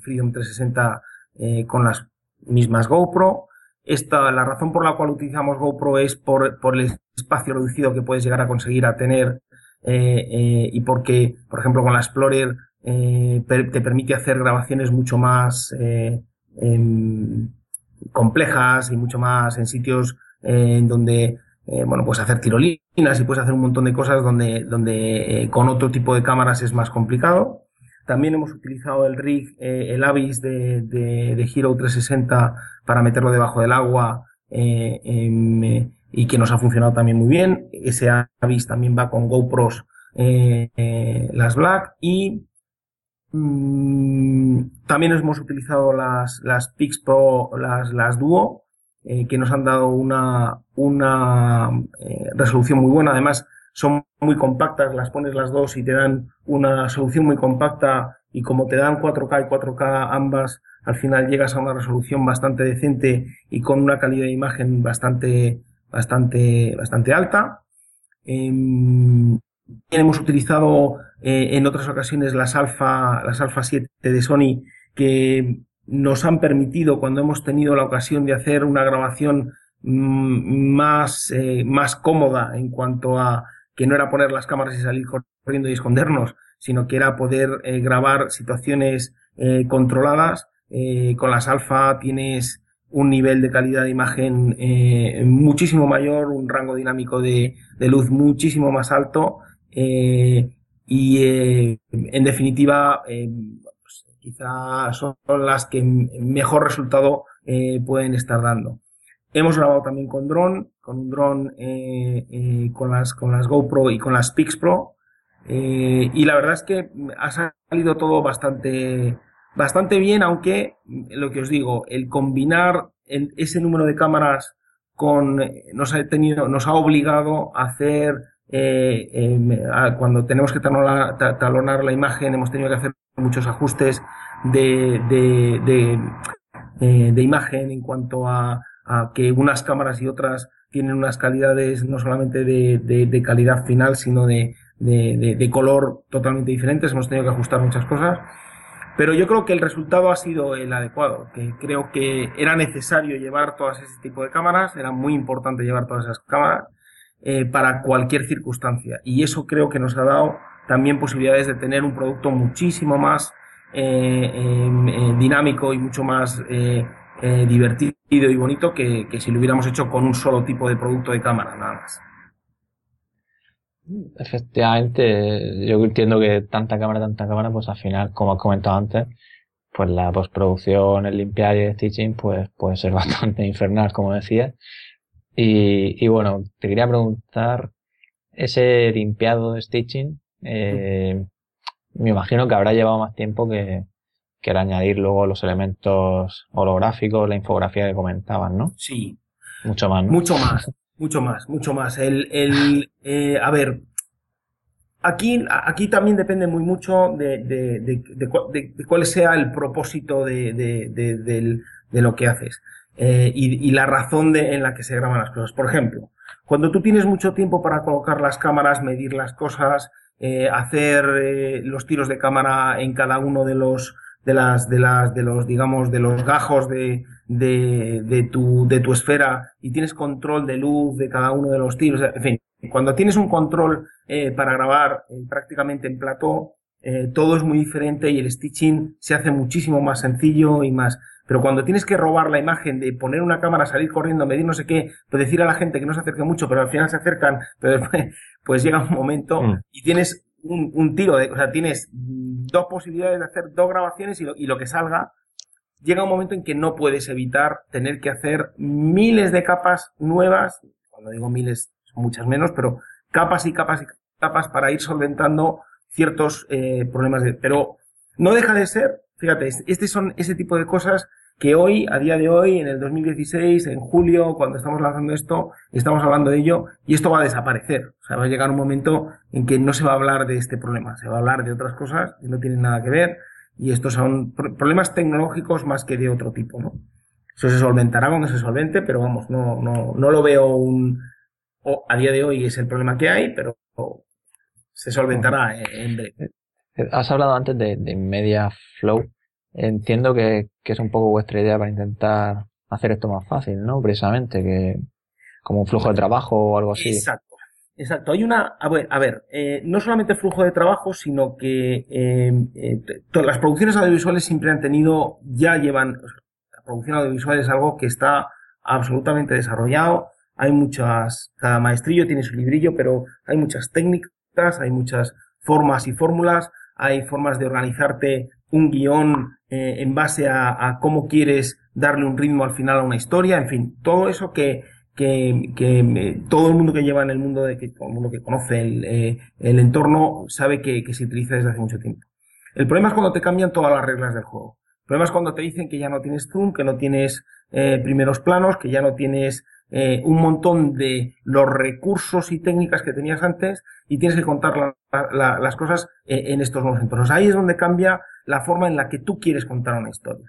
Freedom 360 eh, con las mismas GoPro. Esta, la razón por la cual utilizamos GoPro es por, por el espacio reducido que puedes llegar a conseguir a tener eh, y porque, por ejemplo, con la Explorer te permite hacer grabaciones mucho más em, complejas y mucho más en sitios en donde eh, bueno, puedes hacer tirolinas y puedes hacer un montón de cosas donde, donde eh, con otro tipo de cámaras es más complicado. También hemos utilizado el rig, eh, el Avis de, de, de, Hero 360 para meterlo debajo del agua en, y que nos ha funcionado también muy bien. Ese Avis también va con GoPros las Black y mmm, también hemos utilizado las, las Pixpro, las, las Duo, eh, que nos han dado una, una eh, resolución muy buena. Además, son muy compactas, las pones las dos y te dan una solución muy compacta y como te dan 4K y 4K ambas, al final llegas a una resolución bastante decente y con una calidad de imagen bastante, bastante, bastante alta. Eh, hemos utilizado eh, en otras ocasiones las Alpha, las Alpha 7 de Sony que nos han permitido, cuando hemos tenido la ocasión de hacer una grabación más, eh, más cómoda en cuanto a que no era poner las cámaras y salir corriendo y escondernos, sino que era poder eh, grabar situaciones eh, controladas. Eh, con las alfa tienes un nivel de calidad de imagen eh, muchísimo mayor, un rango dinámico de, de luz muchísimo más alto y en definitiva quizá son las que mejor resultado eh, pueden estar dando. Hemos grabado también con dron, con un dron eh, eh, con las con las GoPro y con las Pix Pro eh, y la verdad es que ha salido todo bastante bastante bien, aunque lo que os digo, el combinar ese número de cámaras con nos ha tenido nos ha obligado a hacer cuando tenemos que talonar, ta- talonar la imagen hemos tenido que hacer muchos ajustes de, de, de, eh, imagen en cuanto a, que unas cámaras y otras tienen unas calidades no solamente de, calidad final, sino de color totalmente diferentes. Hemos tenido que ajustar muchas cosas. Pero yo creo que el resultado ha sido el adecuado, que creo que era necesario llevar todas ese tipo de cámaras, era muy importante llevar todas esas cámaras eh, para cualquier circunstancia. Y eso creo que nos ha dado también posibilidades de tener un producto muchísimo más eh, eh, eh, dinámico y mucho más eh, divertido y bonito que, que si lo hubiéramos hecho con un solo tipo de producto de cámara, nada más. Efectivamente, yo entiendo que tanta cámara, tanta cámara, pues al final, como has comentado antes, pues la postproducción, el limpiar y el stitching, pues puede ser <laughs> bastante infernal, como decías. Y, y bueno, te quería preguntar, ese limpiado de stitching, eh, me imagino que habrá llevado más tiempo que, que añadir luego los elementos holográficos, la infografía que comentaban, ¿no? Sí, Mucho más, ¿no? Mucho más, mucho más, mucho más. El, el, eh, a ver, aquí, aquí también depende muy mucho de, de, de, de cu- de- de cuál sea el propósito de, lo que haces eh, y, y la razón de, en la que se graban las cosas. Por ejemplo, cuando tú tienes mucho tiempo para colocar las cámaras, medir las cosas, eh, hacer eh, los tiros de cámara en cada uno de los de las de las de los digamos de los gajos de, de, de tu de tu esfera y tienes control de luz de cada uno de los tiros. En fin cuando tienes un control eh, para grabar eh, prácticamente en plató eh, todo es muy diferente y el stitching se hace muchísimo más sencillo y más. Pero cuando tienes que robar la imagen de poner una cámara, salir corriendo, medir no sé qué, pues decir a la gente que no se acerque mucho, pero al final se acercan, pero <laughs> después, pues llega un momento Mm. y tienes un, un tiro, de, o sea, tienes dos posibilidades de hacer dos grabaciones y lo, y lo que salga, llega un momento en que no puedes evitar tener que hacer miles de capas nuevas, cuando digo miles, son muchas menos, pero capas y capas y capas para ir solventando ciertos eh, problemas de, pero no deja de ser, fíjate, es- este son ese tipo de cosas que hoy, a día de hoy, en el 2016, en julio, cuando estamos lanzando esto, estamos hablando de ello y esto va a desaparecer. O sea, va a llegar un momento en que no se va a hablar de este problema, se va a hablar de otras cosas que no tienen nada que ver y estos son pro- problemas tecnológicos más que de otro tipo, ¿no? Eso se solventará cuando se solvente, pero vamos, no, no, no lo veo un, o a día de hoy es el problema que hay, pero se solventará en, en breve. Eh, Has hablado antes de, de Media Flow. Entiendo que, que es un poco vuestra idea para intentar hacer esto más fácil, ¿no? Precisamente, que como un flujo de trabajo o algo así. Exacto. Exacto. Hay una, a ver, a ver eh, no solamente flujo de trabajo, sino que eh, eh, todas las producciones audiovisuales siempre han tenido, ya llevan, la producción audiovisual es algo que está absolutamente desarrollado. Hay muchas, cada maestrillo tiene su librillo, pero hay muchas técnicas, hay muchas formas y fórmulas, hay formas de organizarte un guion eh, en base a, cómo quieres darle un ritmo al final a una historia, en fin, todo eso que, que, eh, todo el mundo que lleva en el mundo, de que todo el mundo que conoce el, eh, el entorno sabe que, que se utiliza desde hace mucho tiempo. El problema es cuando te cambian todas las reglas del juego. El problema es cuando te dicen que ya no tienes zoom, que no tienes primeros planos, que ya no tienes eh, un montón de los recursos y técnicas que tenías antes y tienes que contar la- la- las cosas eh, en estos nuevos entornos. Ahí es donde cambia la forma en la que tú quieres contar una historia.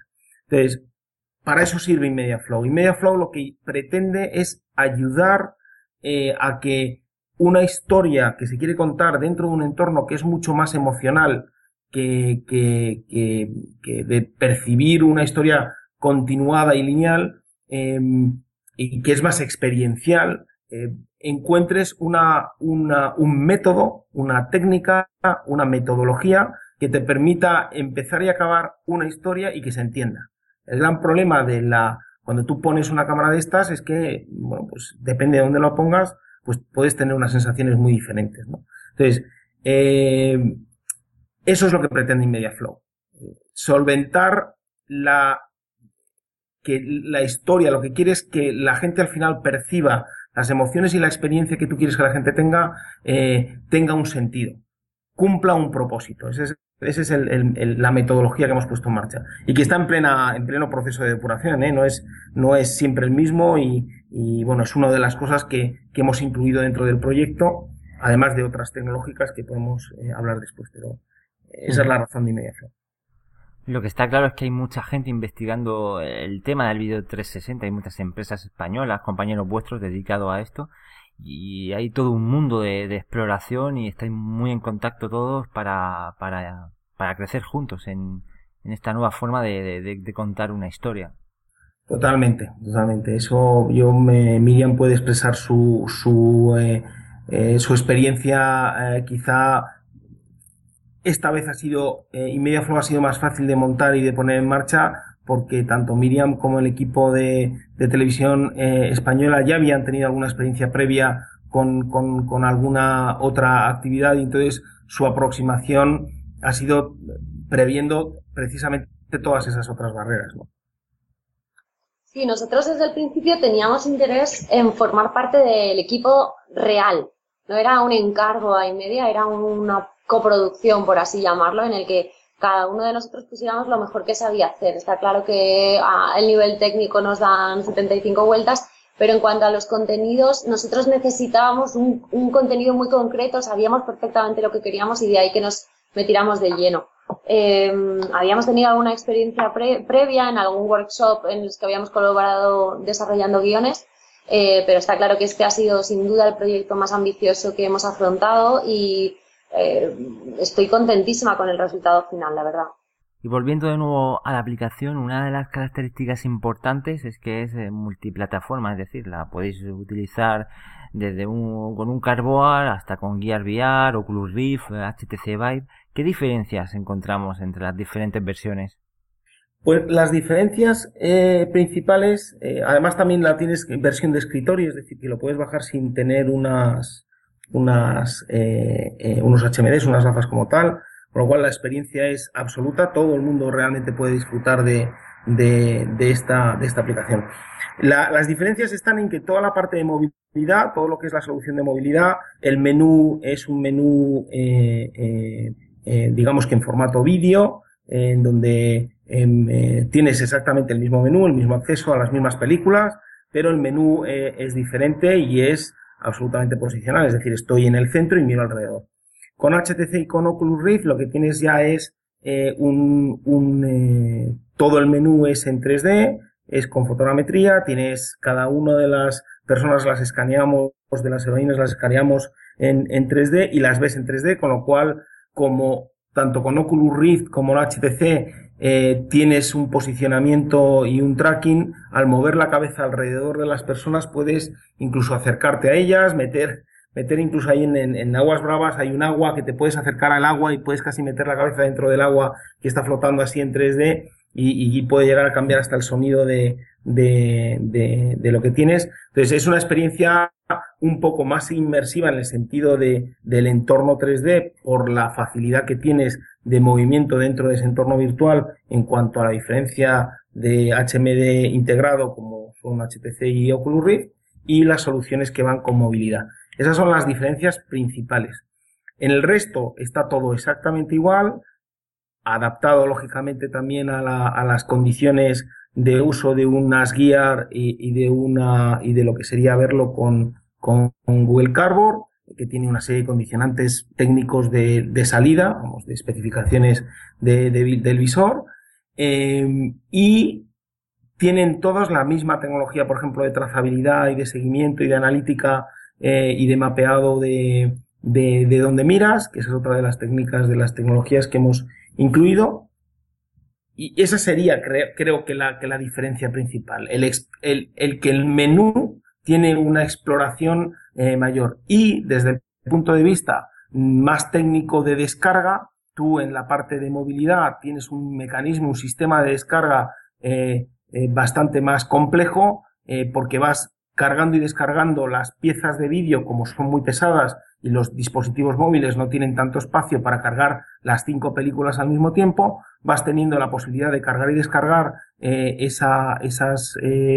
Entonces, para eso sirve Inmedia Flow. Inmedia Flow lo que pretende es ayudar eh, a que una historia que se quiere contar dentro de un entorno que es mucho más emocional que, que, de percibir una historia continuada y lineal eh, y que es más experiencial, eh, encuentres una, un método, una técnica, una metodología que te permita empezar y acabar una historia y que se entienda. El gran problema de la, cuando tú pones una cámara de estas es que, bueno, pues depende de dónde lo pongas, pues puedes tener unas sensaciones muy diferentes. Entonces, eh, eso es lo que pretende Inmedia Flow. solventar la que la historia, lo que quieres que la gente al final perciba las emociones y la experiencia que tú quieres que la gente tenga, eh, tenga un sentido, cumpla un propósito. Ese es, ese es el, el, la metodología que hemos puesto en marcha y que está en plena, en pleno proceso de depuración, ¿eh? no es, no es siempre el mismo y, y bueno, es una de las cosas que, que hemos incluido dentro del proyecto, además de otras tecnológicas que podemos eh, hablar después, pero esa es la razón de inmediación. Lo que está claro es que hay mucha gente investigando el tema del vídeo 360, hay muchas empresas españolas, compañeros vuestros dedicados a esto, y hay todo un mundo de, exploración y estáis muy en contacto todos para, para, para crecer juntos en, en esta nueva forma de, de, de, contar una historia. Totalmente, totalmente. Eso yo me, Miriam puede expresar su, su, eh, eh, su experiencia eh, quizá esta vez ha sido, eh, ha sido más fácil de montar y de poner en marcha porque tanto Miriam como el equipo de, de televisión eh, española ya habían tenido alguna experiencia previa con, con, alguna otra actividad y entonces su aproximación ha sido previendo precisamente todas esas otras barreras. Sí, nosotros desde el principio teníamos interés en formar parte del equipo real. No era un encargo a Inmedia, era una coproducción, por así llamarlo, en el que cada uno de nosotros pusiéramos lo mejor que sabía hacer. Está claro que a el nivel técnico nos dan 75 vueltas, pero en cuanto a los contenidos, nosotros necesitábamos un, contenido muy concreto, sabíamos perfectamente lo que queríamos y de ahí que nos metiéramos de lleno. Eh, habíamos tenido alguna experiencia pre previa en algún workshop en los que habíamos colaborado desarrollando guiones, eh, pero está claro que este ha sido sin duda el proyecto más ambicioso que hemos afrontado y eh, estoy contentísima con el resultado final, la verdad. Y volviendo de nuevo a la aplicación, una de las características importantes es que es eh, multiplataforma, es decir, la podéis utilizar desde un, con un Carboard hasta con Gear VR, Oculus Rift, HTC Vive. ¿Qué diferencias encontramos entre las diferentes versiones? Pues las diferencias eh, principales, eh, además también la tienes en versión de escritorio, es decir, que lo puedes bajar sin tener unas, unas, eh, eh, unos HMDs, unas gafas como tal, con lo cual la experiencia es absoluta, todo el mundo realmente puede disfrutar de, de, de esta, de esta aplicación. La, las diferencias están en que toda la parte de movilidad, todo lo que es la solución de movilidad, el menú es un menú, eh, eh, eh digamos que en formato vídeo, en donde em, tienes exactamente el mismo menú, el mismo acceso a las mismas películas, pero el menú es diferente y es absolutamente posicional, es decir, estoy en el centro y miro alrededor. Con HTC y con Oculus Rift lo que tienes ya es eh, un, un eh, todo el menú es en 3D, es con fotogrametría, tienes cada una de las personas las escaneamos, de las heroínas las escaneamos en, en 3D y las ves en 3D, con lo cual, como tanto con Oculus Rift como la HTC eh, tienes un posicionamiento y un tracking, al mover la cabeza alrededor de las personas puedes incluso acercarte a ellas, meter, meter incluso ahí en, en, en, aguas bravas hay un agua que te puedes acercar al agua y puedes casi meter la cabeza dentro del agua que está flotando así en 3D y, y puede llegar a cambiar hasta el sonido de, de, de, de, lo que tienes. Entonces es una experiencia un poco más inmersiva en el sentido de, del entorno 3D por la facilidad que tienes de movimiento dentro de ese entorno virtual en cuanto a la diferencia de HMD integrado como son HTC y Oculus Rift y las soluciones que van con movilidad. Esas son las diferencias principales. En el resto está todo exactamente igual, adaptado lógicamente también a, la, a las condiciones de uso de unas Gear y, y de lo que sería verlo con, con, Google Cardboard que tiene una serie de condicionantes técnicos de, de salida, vamos, de especificaciones de, de, del visor, eh, y tienen todos la misma tecnología, por ejemplo, de trazabilidad y de seguimiento y de analítica eh, y de mapeado de, de, de donde miras, que esa es otra de las técnicas de las tecnologías que hemos incluido. Y esa sería, creo, creo que, la, que la diferencia principal, el, el, el que el menú tiene una exploración eh, mayor. Y desde el punto de vista más técnico de descarga, tú en la parte de movilidad tienes un mecanismo, un sistema de descarga eh, eh, bastante más complejo, porque vas cargando y descargando las piezas de vídeo, como son muy pesadas, y los dispositivos móviles no tienen tanto espacio para cargar las cinco películas al mismo tiempo, vas teniendo la posibilidad de cargar y descargar esa, esas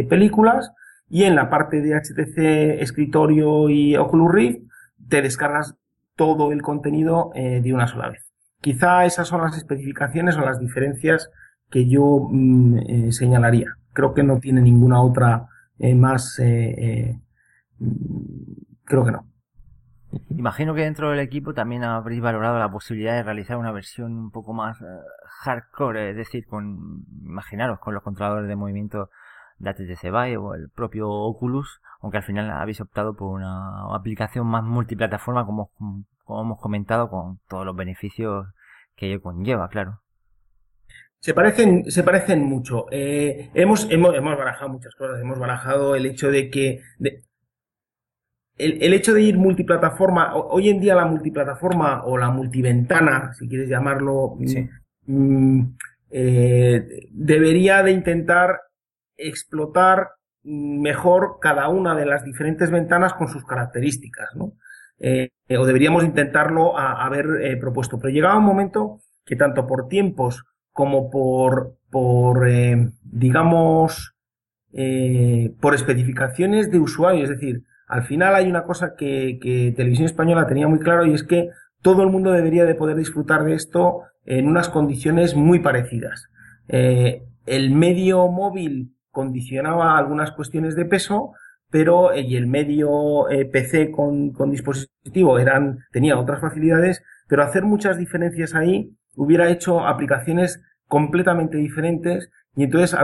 películas y en la parte de HTC escritorio y Oculus Rift te descargas todo el contenido eh, de una sola vez. Quizá esas son las especificaciones o las diferencias que yo mm, señalaría. Creo que no tiene ninguna otra más. creo que no. Imagino que dentro del equipo también habréis valorado la posibilidad de realizar una versión un poco más eh, hardcore, es decir, con, imaginaros, con los controladores de movimiento de HTC Vive o el propio Oculus, aunque al final habéis optado por una aplicación más multiplataforma, como, como hemos comentado, con todos los beneficios que ello conlleva, claro. Se parecen, se parecen mucho. Eh, hemos, hemos, hemos barajado muchas cosas. Hemos barajado el hecho de que, el, hecho de ir multiplataforma, hoy en día la multiplataforma o la multiventana, si quieres llamarlo, mm, mm, eh, debería de intentar explotar mejor cada una de las diferentes ventanas con sus características. Eh, o deberíamos intentarlo haber eh, propuesto. Pero llegaba un momento que tanto por tiempos como por, por digamos, por especificaciones de usuario, es decir, al final hay una cosa que, Televisión Española tenía muy claro y es que todo el mundo debería de poder disfrutar de esto en unas condiciones muy parecidas. Eh, el medio móvil condicionaba algunas cuestiones de peso, pero eh, y el medio eh, PC con, dispositivo eran, tenía otras facilidades, pero hacer muchas diferencias ahí hubiera hecho aplicaciones completamente diferentes y entonces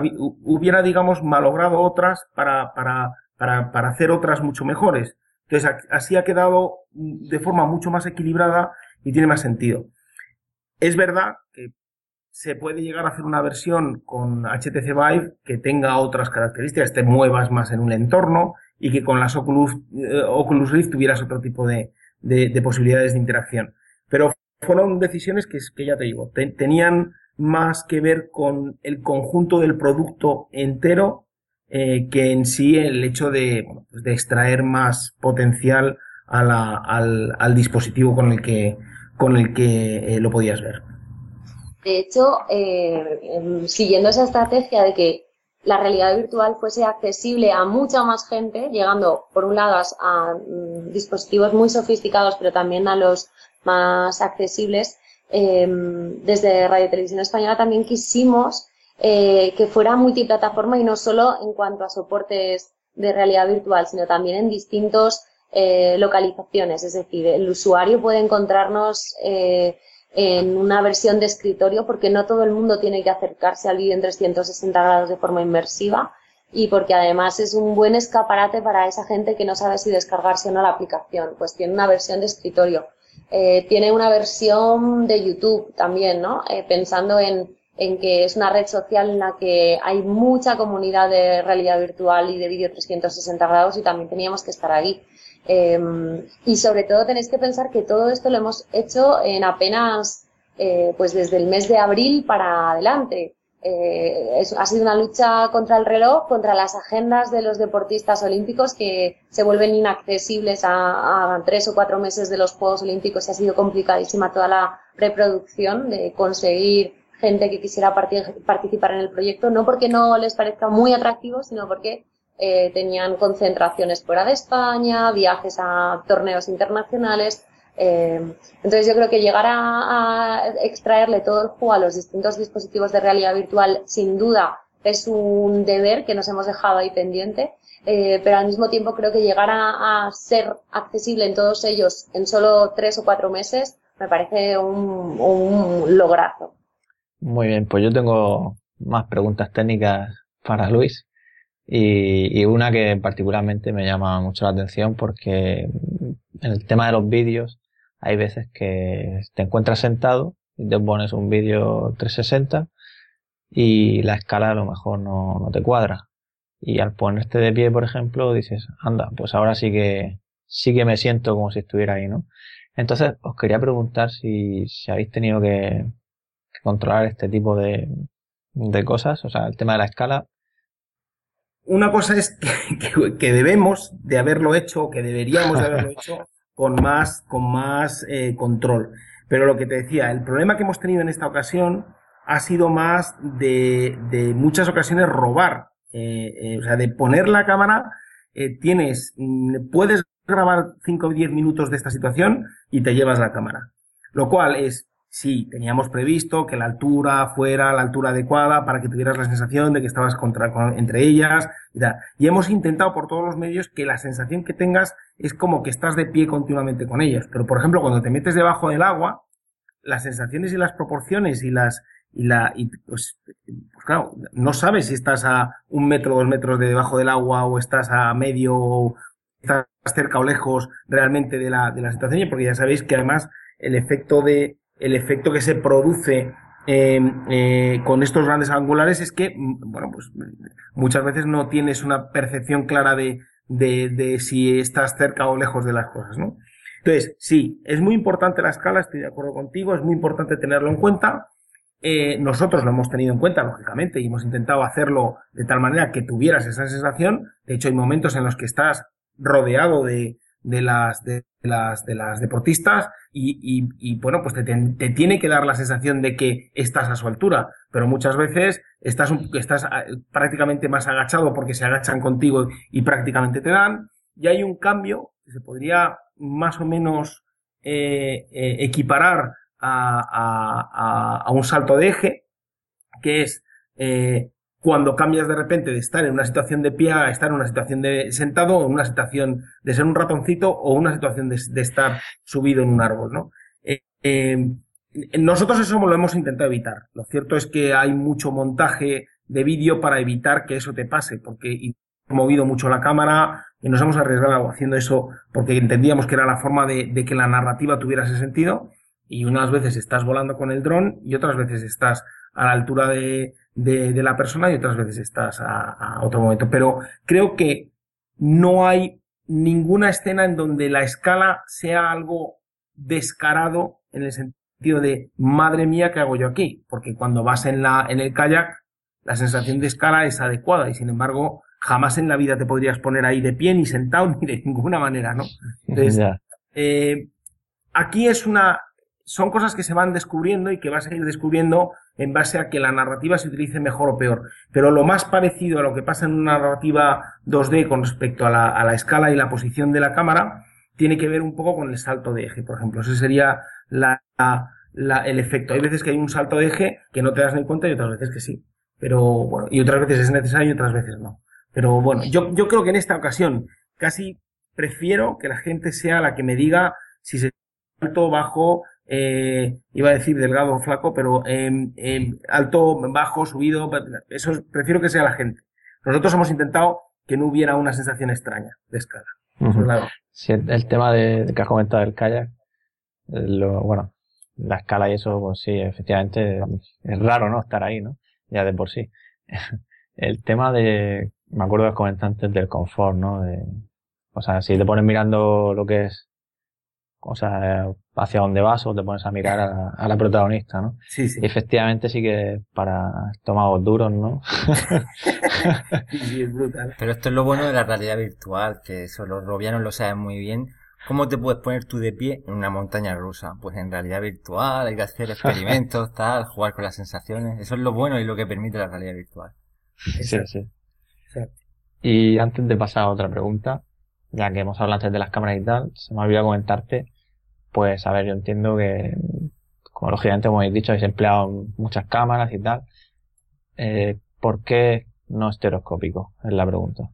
hubiera, digamos, malogrado otras para, para para, para hacer otras mucho mejores. Entonces, así ha quedado de forma mucho más equilibrada y tiene más sentido. Es verdad que se puede llegar a hacer una versión con HTC Vive que tenga otras características, te muevas más en un entorno y que con las Oculus, eh, Oculus Rift tuvieras otro tipo de, de, posibilidades de interacción. Pero fueron decisiones que, ya te digo, tenían más que ver con el conjunto del producto entero eh, que en sí el hecho de, pues extraer más potencial al, dispositivo con el que, con el que eh, lo podías ver. De hecho, eh, em, siguiendo esa estrategia de que la realidad virtual fuese accesible a mucha más gente, llegando por un lado a, mm, dispositivos muy sofisticados, pero también a los más accesibles, em, desde Radio Televisión Española también quisimos eh, que fuera multiplataforma y no solo en cuanto a soportes de realidad virtual, sino también en distintos eh, localizaciones. Es decir, el usuario puede encontrarnos eh, en una versión de escritorio porque no todo el mundo tiene que acercarse al vídeo en 360 grados de forma inmersiva y porque además es un buen escaparate para esa gente que no sabe si descargarse o no la aplicación. Pues tiene una versión de escritorio. tiene una versión de YouTube también, ¿no? pensando en en que es una red social en la que hay mucha comunidad de realidad virtual y de vídeo 360 grados y también teníamos que estar ahí. Em, y sobre todo tenéis que pensar que todo esto lo hemos hecho en apenas, eh, pues desde el mes de abril para adelante. Eh, ha sido una lucha contra el reloj, contra las agendas de los deportistas olímpicos que se vuelven inaccesibles a, a tres o cuatro meses de los Juegos Olímpicos y ha sido complicadísima toda la preproducción de conseguir gente que quisiera participar en el proyecto, no porque no les parezca muy atractivo, sino porque eh, tenían concentraciones fuera de España, viajes a torneos internacionales. Eh, entonces yo creo que llegar a, extraerle todo el juego a los distintos dispositivos de realidad virtual sin duda es un deber que nos hemos dejado ahí pendiente, eh, pero al mismo tiempo creo que llegar a, ser accesible en todos ellos en solo tres o cuatro meses me parece un, un lograzo. Muy bien, pues yo tengo más preguntas técnicas para Luis y, una que particularmente me llama mucho la atención porque en el tema de los vídeos hay veces que te encuentras sentado y te pones un vídeo 360 y la escala a lo mejor no, no te cuadra. Y al ponerte de pie, por ejemplo, dices, anda, pues ahora sí que, sí que me siento como si estuviera ahí, ¿no? Entonces, os quería preguntar si, si habéis tenido que, controlar este tipo de, de cosas, o sea, el tema de la escala. Una cosa es <laughs> que, debemos de haberlo hecho, que deberíamos de haberlo hecho con más, con más eh, control. Pero lo que te decía, el problema que hemos tenido en esta ocasión ha sido más de, muchas ocasiones robar. Eh, eh, o sea, de poner la cámara, tienes, mm, puedes grabar 5 o 10 minutos de esta situación y te llevas la cámara. Lo cual es, sí, teníamos previsto que la altura fuera la altura adecuada para que tuvieras la sensación de que estabas contra, con- entre ellas y. Y hemos intentado por todos los medios que la sensación que tengas es como que estás de pie continuamente con ellos. Pero, por ejemplo, cuando te metes debajo del agua, las sensaciones y las proporciones y las y la y pues, pues claro no sabes si estás a un metro dos metros de debajo del agua o estás a medio o estás cerca o lejos realmente de la de la situación porque ya sabéis que además el efecto de el efecto que se produce eh, eh, con estos grandes angulares es que mm, bueno pues muchas veces no tienes una percepción clara de de, de si estás cerca o lejos de las cosas no entonces, sí, es muy importante la escala, estoy de acuerdo contigo, es muy importante tenerlo en cuenta. Eh, nosotros lo hemos tenido en cuenta, lógicamente, y hemos intentado hacerlo de tal manera que tuvieras esa sensación. De hecho, hay momentos en los que estás rodeado de, de las, de, las, de las deportistas y, y, bueno, pues te, te, tiene que dar la sensación de que estás a su altura, pero muchas veces estás, estás prácticamente más agachado porque se agachan contigo y prácticamente te dan. Y hay un cambio que se podría más o menos eh, eh, equiparar a, a, a, un salto de eje, que es eh, cuando cambias de repente de estar en una situación de pie a estar en una situación de sentado, o en una situación de ser un ratoncito o una situación de, estar subido en un árbol, ¿no? nosotros eso lo hemos intentado evitar. Lo cierto es que hay mucho montaje de vídeo para evitar que eso te pase, porque hemos movido mucho la cámara, y nos hemos arriesgado haciendo eso porque entendíamos que era la forma de, que la narrativa tuviera ese sentido y unas veces estás volando con el dron y otras veces estás a la altura de, de, de la persona y otras veces estás a, a, otro momento. Pero creo que no hay ninguna escena en donde la escala sea algo descarado en el sentido de madre mía, ¿qué hago yo aquí? Porque cuando vas en, la, en el kayak, la sensación de escala es adecuada y sin embargo jamás en la vida te podrías poner ahí de pie, ni sentado, <laughs> ni de ninguna manera, ¿no? Entonces, eh, aquí es una, son cosas que se van descubriendo y que vas a ir descubriendo en base a que la narrativa se utilice mejor o peor. Pero lo más parecido a lo que pasa en una narrativa 2D con respecto a la, escala y la posición de la cámara, tiene que ver un poco con el salto de eje, por ejemplo. Ese sería la, el efecto. Hay veces que hay un salto de eje que no te das ni cuenta y otras veces que sí. Pero bueno, y otras veces es necesario y otras veces no. Pero bueno, yo, yo creo que en esta ocasión casi prefiero que la gente sea la que me diga si se alto, bajo, eh, iba a decir delgado o flaco, pero eh, eh, alto, bajo, subido, eso es- prefiero que sea la gente. Nosotros hemos intentado que no hubiera una sensación extraña de escala. Sí, el, el tema de, de que has comentado del kayak, eh, lo, bueno, la escala y eso, pues sí, efectivamente es raro, ¿no? Estar ahí, ¿no? Ya de por sí. <laughs> El tema de, me acuerdo que comenté antes del confort, ¿no? De, o sea, si te pones mirando lo que es, o sea, hacia dónde vas o te pones a mirar a la, a la protagonista, ¿no? Sí, sí. Y efectivamente sí que para estómagos duros, ¿no? <laughs> Sí, es brutal. Pero esto es lo bueno de la realidad virtual, que eso los robianos lo saben muy bien. ¿Cómo te puedes poner tú de pie en una montaña rusa? Pues en realidad virtual, hay que hacer experimentos, <laughs> tal, jugar con las sensaciones. Eso es lo bueno y lo que permite la realidad virtual. Sí, sí. Exacto. Y antes de pasar a otra pregunta, ya que hemos hablado antes de las cámaras y tal, se me ha olvidado comentarte, pues a ver, yo entiendo que, como lógicamente como habéis dicho, habéis empleado muchas cámaras y tal, eh, ¿por qué no estereoscópico? Es la pregunta.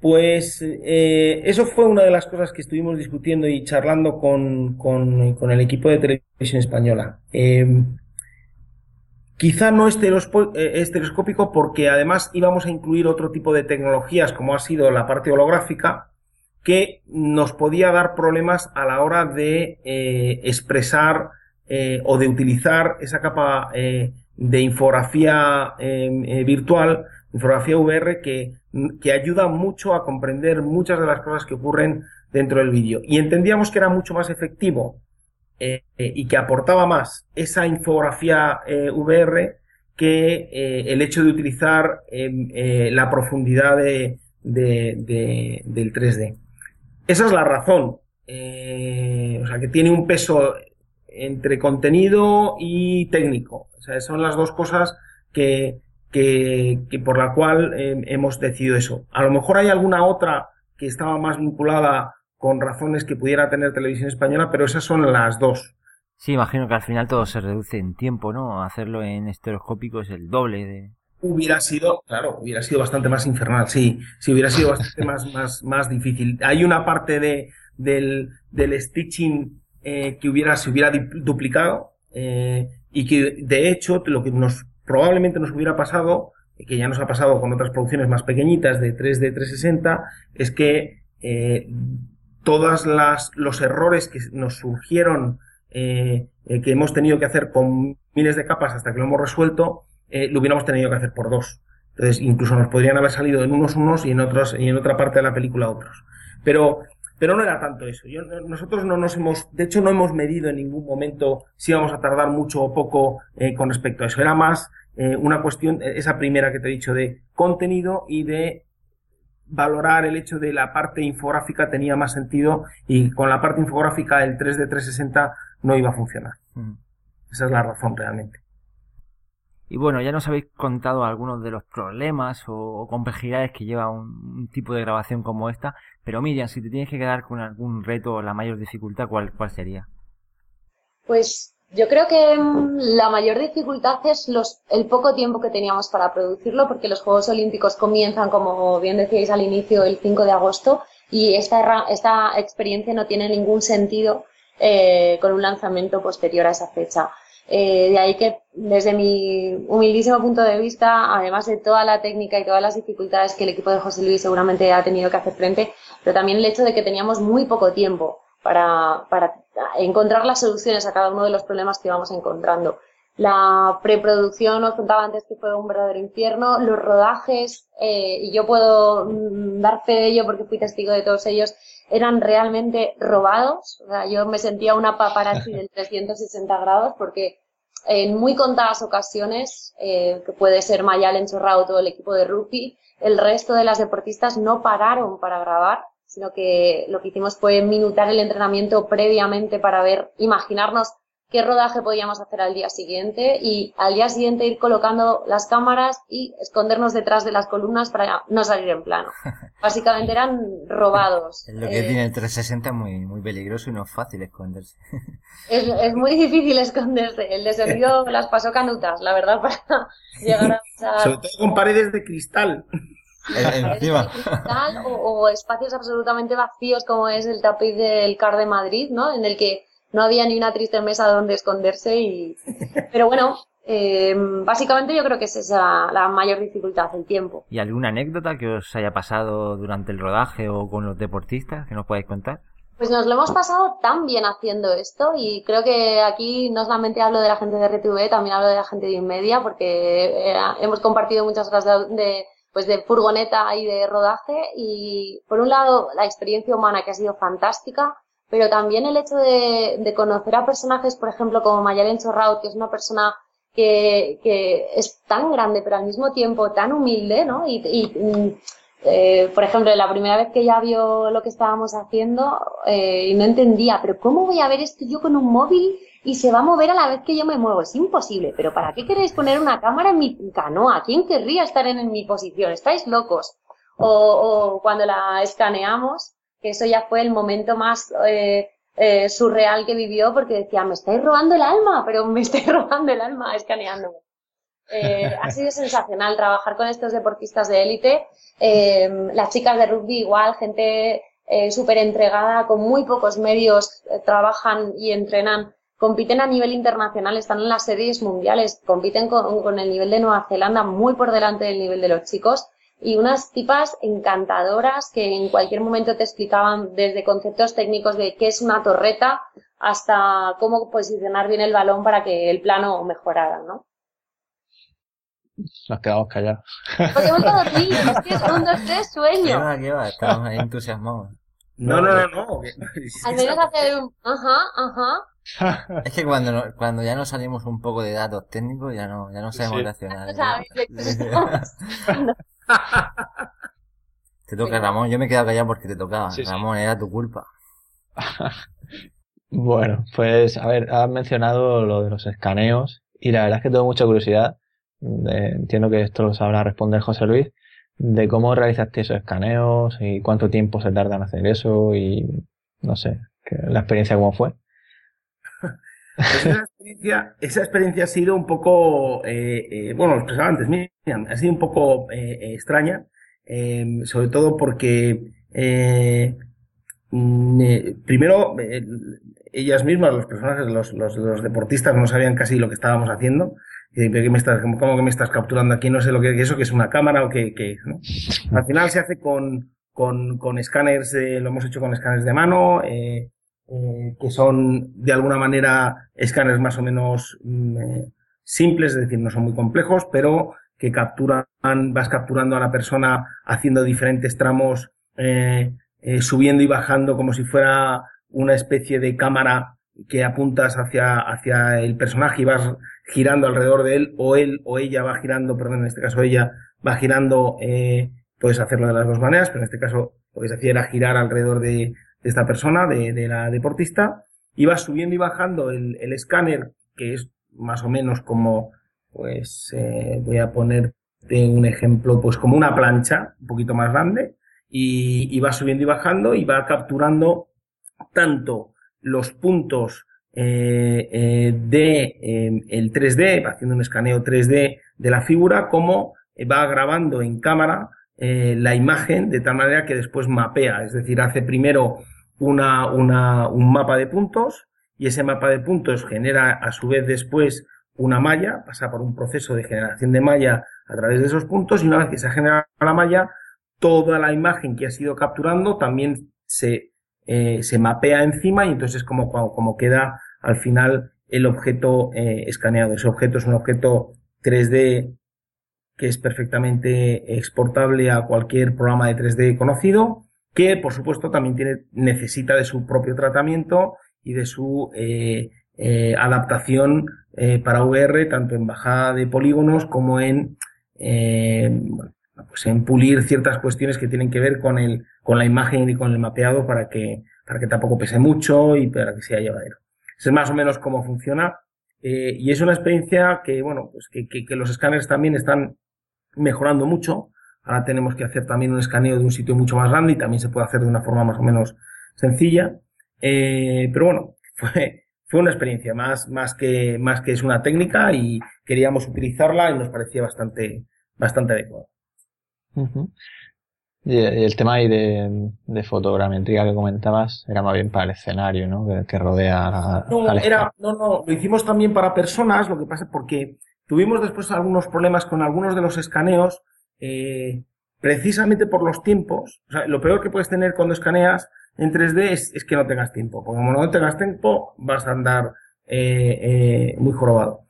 Pues eh, eso fue una de las cosas que estuvimos discutiendo y charlando con, con, el equipo de televisión española. Eh, quizá no estereoscópico porque además íbamos a incluir otro tipo de tecnologías como ha sido la parte holográfica que nos podía dar problemas a la hora de eh, expresar eh, o de utilizar esa capa eh, de infografía eh, virtual, infografía VR, que, que ayuda mucho a comprender muchas de las cosas que ocurren dentro del vídeo. Y entendíamos que era mucho más efectivo y que aportaba más esa infografía VR que el hecho de utilizar eh, la profundidad de- del 3D. Esa es la razón. Eh, o sea, que tiene un peso entre contenido y técnico. O sea, son las dos cosas que, que, por la cual eh, hemos decidido eso. A lo mejor hay alguna otra que estaba más vinculada con razones que pudiera tener televisión española, pero esas son las dos. Sí, imagino que al final todo se reduce en tiempo, ¿no? Hacerlo en estereoscópico es el doble de... Hubiera sido, claro, hubiera sido bastante más infernal, sí, sí, hubiera sido bastante más, <laughs> más, más difícil. Hay una parte de, del, del stitching eh, que hubiera, se hubiera duplicado eh, y que de hecho lo que nos probablemente nos hubiera pasado, que ya nos ha pasado con otras producciones más pequeñitas de 3D 360, es que eh, todas las los errores que nos surgieron eh, eh, que hemos tenido que hacer con miles de capas hasta que lo hemos resuelto eh, lo hubiéramos tenido que hacer por dos entonces incluso nos podrían haber salido en unos unos y en otros y en otra parte de la película otros pero pero no era tanto eso Yo, nosotros no nos hemos de hecho no hemos medido en ningún momento si íbamos a tardar mucho o poco eh, con respecto a eso era más eh, una cuestión esa primera que te he dicho de contenido y de valorar el hecho de la parte infográfica tenía más sentido y con la parte infográfica el 3D 360 no iba a funcionar. Mm. Esa es la razón realmente. Y bueno, ya nos habéis contado algunos de los problemas o, complejidades que lleva un, tipo de grabación como esta, pero Miriam, si te tienes que quedar con algún reto o la mayor dificultad, ¿cuál, cuál sería? Pues yo creo que mm, la mayor dificultad es los, el poco tiempo que teníamos para producirlo, porque los Juegos Olímpicos comienzan, como bien decíais al inicio, el 5 de agosto, y esta, esta experiencia no tiene ningún sentido eh, con un lanzamiento posterior a esa fecha. Eh, de ahí que, desde mi humildísimo punto de vista, además de toda la técnica y todas las dificultades que el equipo de José Luis seguramente ha tenido que hacer frente, pero también el hecho de que teníamos muy poco tiempo para, para encontrar las soluciones a cada uno de los problemas que íbamos encontrando. La preproducción, os contaba antes que fue un verdadero infierno, los rodajes, eh, y yo puedo mm, dar fe de ello porque fui testigo de todos ellos, eran realmente robados. O sea, yo me sentía una paparazzi del 360 grados porque en muy contadas ocasiones, eh, que puede ser Mayal Enchorrado o todo el equipo de rugby, el resto de las deportistas no pararon para grabar sino que lo que hicimos fue minutar el entrenamiento previamente para ver, imaginarnos qué rodaje podíamos hacer al día siguiente y al día siguiente ir colocando las cámaras y escondernos detrás de las columnas para no salir en plano. <laughs> Básicamente eran robados. lo que eh, tiene el 360 es muy, muy peligroso y no es fácil esconderse. <laughs> Es, es muy difícil esconderse. El de sonido <laughs> las pasó canutas, la verdad, para llegar a... Sobre todo con paredes de cristal. o, espacios absolutamente vacíos como es el tapiz del CAR de Madrid, ¿no? En el que no había ni una triste mesa donde esconderse y... <laughs> Pero bueno, eh, básicamente yo creo que esa es la, mayor dificultad, el tiempo. ¿Y alguna anécdota que os haya pasado durante el rodaje o con los deportistas que nos podáis contar? Pues nos lo hemos pasado tan bien haciendo esto y creo que aquí no solamente hablo de la gente de RTV, también hablo de la gente de Inmedia porque eh, hemos compartido muchas horas de pues de furgoneta y de rodaje y por un lado la experiencia humana que ha sido fantástica, pero también el hecho de, de conocer a personajes, por ejemplo, como Mayalen Chorraut, que es una persona que, que, es tan grande, pero al mismo tiempo tan humilde, ¿no? Y, eh, por ejemplo, la primera vez que ella vio lo que estábamos haciendo eh, y no entendía, pero ¿cómo voy a ver esto yo con un móvil y se va a mover a la vez que yo me muevo. Es imposible. Pero ¿para qué queréis poner una cámara en mi canoa? ¿Quién querría estar en, mi posición? ¿Estáis locos? O, o, cuando la escaneamos, que eso ya fue el momento más eh, eh, surreal que vivió, porque decía, me estáis robando el alma, pero me <laughs> estáis robando el alma escaneándome. Eh, ha sido sensacional trabajar con estos deportistas de élite. Eh, las chicas de rugby igual, gente súper entregada, con muy pocos medios, trabajan y entrenan compiten a nivel internacional, están en las series mundiales, compiten con, el nivel de Nueva Zelanda muy por delante del nivel de los chicos y unas tipas encantadoras que en cualquier momento te explicaban desde conceptos técnicos de qué es una torreta hasta cómo posicionar bien el balón para que el plano mejorara, ¿no? Nos quedamos callados. Porque hemos todo aquí, <laughs> es que es un, dos, tres, sueño. ¿Qué va, qué va? Estamos ahí entusiasmados. No, no, no, no. Al menos hacer un ajá, ajá. <laughs> es que cuando, cuando ya nos salimos un poco de datos técnicos ya no, ya no sabemos reaccionar. <laughs> <laughs> Te toca, Ramón. Yo me he quedado callado porque te tocaba. Sí, sí. Ramón, era tu culpa. <laughs> Bueno, pues a ver, has mencionado lo de los escaneos y la verdad es que tengo mucha curiosidad, de- entiendo que esto lo sabrá responder José Luis, de cómo realizaste esos escaneos y cuánto tiempo se tarda en hacer eso y no sé, que la experiencia cómo fue. Esa experiencia, esa experiencia ha sido un poco, eh, eh, bueno, lo expresaba antes, Miriam, ha sido un poco eh, eh, extraña, eh, sobre todo porque eh, mm, eh, primero ellas mismas, los personajes, los, los, los deportistas no sabían casi lo que estábamos haciendo. Y, ¿pero qué me estás, cómo, que me estás capturando aquí? No sé lo que que eso, que es una cámara o que es, ¿no? Al final se hace con, con, con escáneres, lo hemos hecho con escáneres de mano, eh, eh, que son de alguna manera escáneres más o menos mm, eh, simples, es decir, no son muy complejos, pero que capturan, vas capturando a la persona haciendo diferentes tramos, eh, subiendo y bajando como si fuera una especie de cámara que apuntas hacia, hacia el personaje y vas girando alrededor de él, o él o ella va girando, perdón, en este caso ella va girando, puedes hacerlo de las dos maneras, pero en este caso lo que se hacía era girar alrededor de, de esta persona, de, de la deportista, vas subiendo y bajando el, el escáner, que es más o menos como, pues, eh, voy a ponerte un ejemplo, pues como una plancha, un poquito más grande, y, y va subiendo y bajando y va capturando tanto los puntos eh, eh, de eh, el 3D, va haciendo un escaneo 3D de la figura, como va grabando en cámara eh, la imagen de tal manera que después mapea, es decir, hace primero una, una, un mapa de puntos y ese mapa de puntos genera a su vez después una malla, pasa por un proceso de generación de malla a través de esos puntos y una vez que se ha generado la malla, toda la imagen que ha sido capturando también se, eh, mapea encima y entonces es como, como, como queda al final el objeto eh, escaneado. Ese objeto es un objeto 3D que es perfectamente exportable a cualquier programa de 3D conocido, que por supuesto también tiene, necesita de su propio tratamiento y de su eh, eh, adaptación eh, para VR, tanto en bajada de polígonos como en, pues en pulir ciertas cuestiones que tienen que ver con el, con la imagen y con el mapeado para que, para que tampoco pese mucho y para que sea llevadero. Es más o menos cómo funciona. Y es una experiencia que, bueno, pues que, que los escáneres también están mejorando mucho. Ahora tenemos que hacer también un escaneo de un sitio mucho más grande y también se puede hacer de una forma más o menos sencilla. Eh, pero bueno, <laughs> fue, fue una experiencia más, más que, más que es una técnica y queríamos utilizarla y nos parecía bastante, bastante adecuado. Y, y el tema ahí de, de fotogrametría que comentabas era más bien para el escenario, ¿no? Que, que rodea a- No, al era, no, no, lo hicimos también para personas, lo que pasa porque tuvimos después algunos problemas con algunos de los escaneos, eh, precisamente por los tiempos. Lo peor que puedes tener cuando escaneas en 3D es, que no tengas tiempo, porque como no tengas tiempo vas a andar eh, eh, muy jorobado.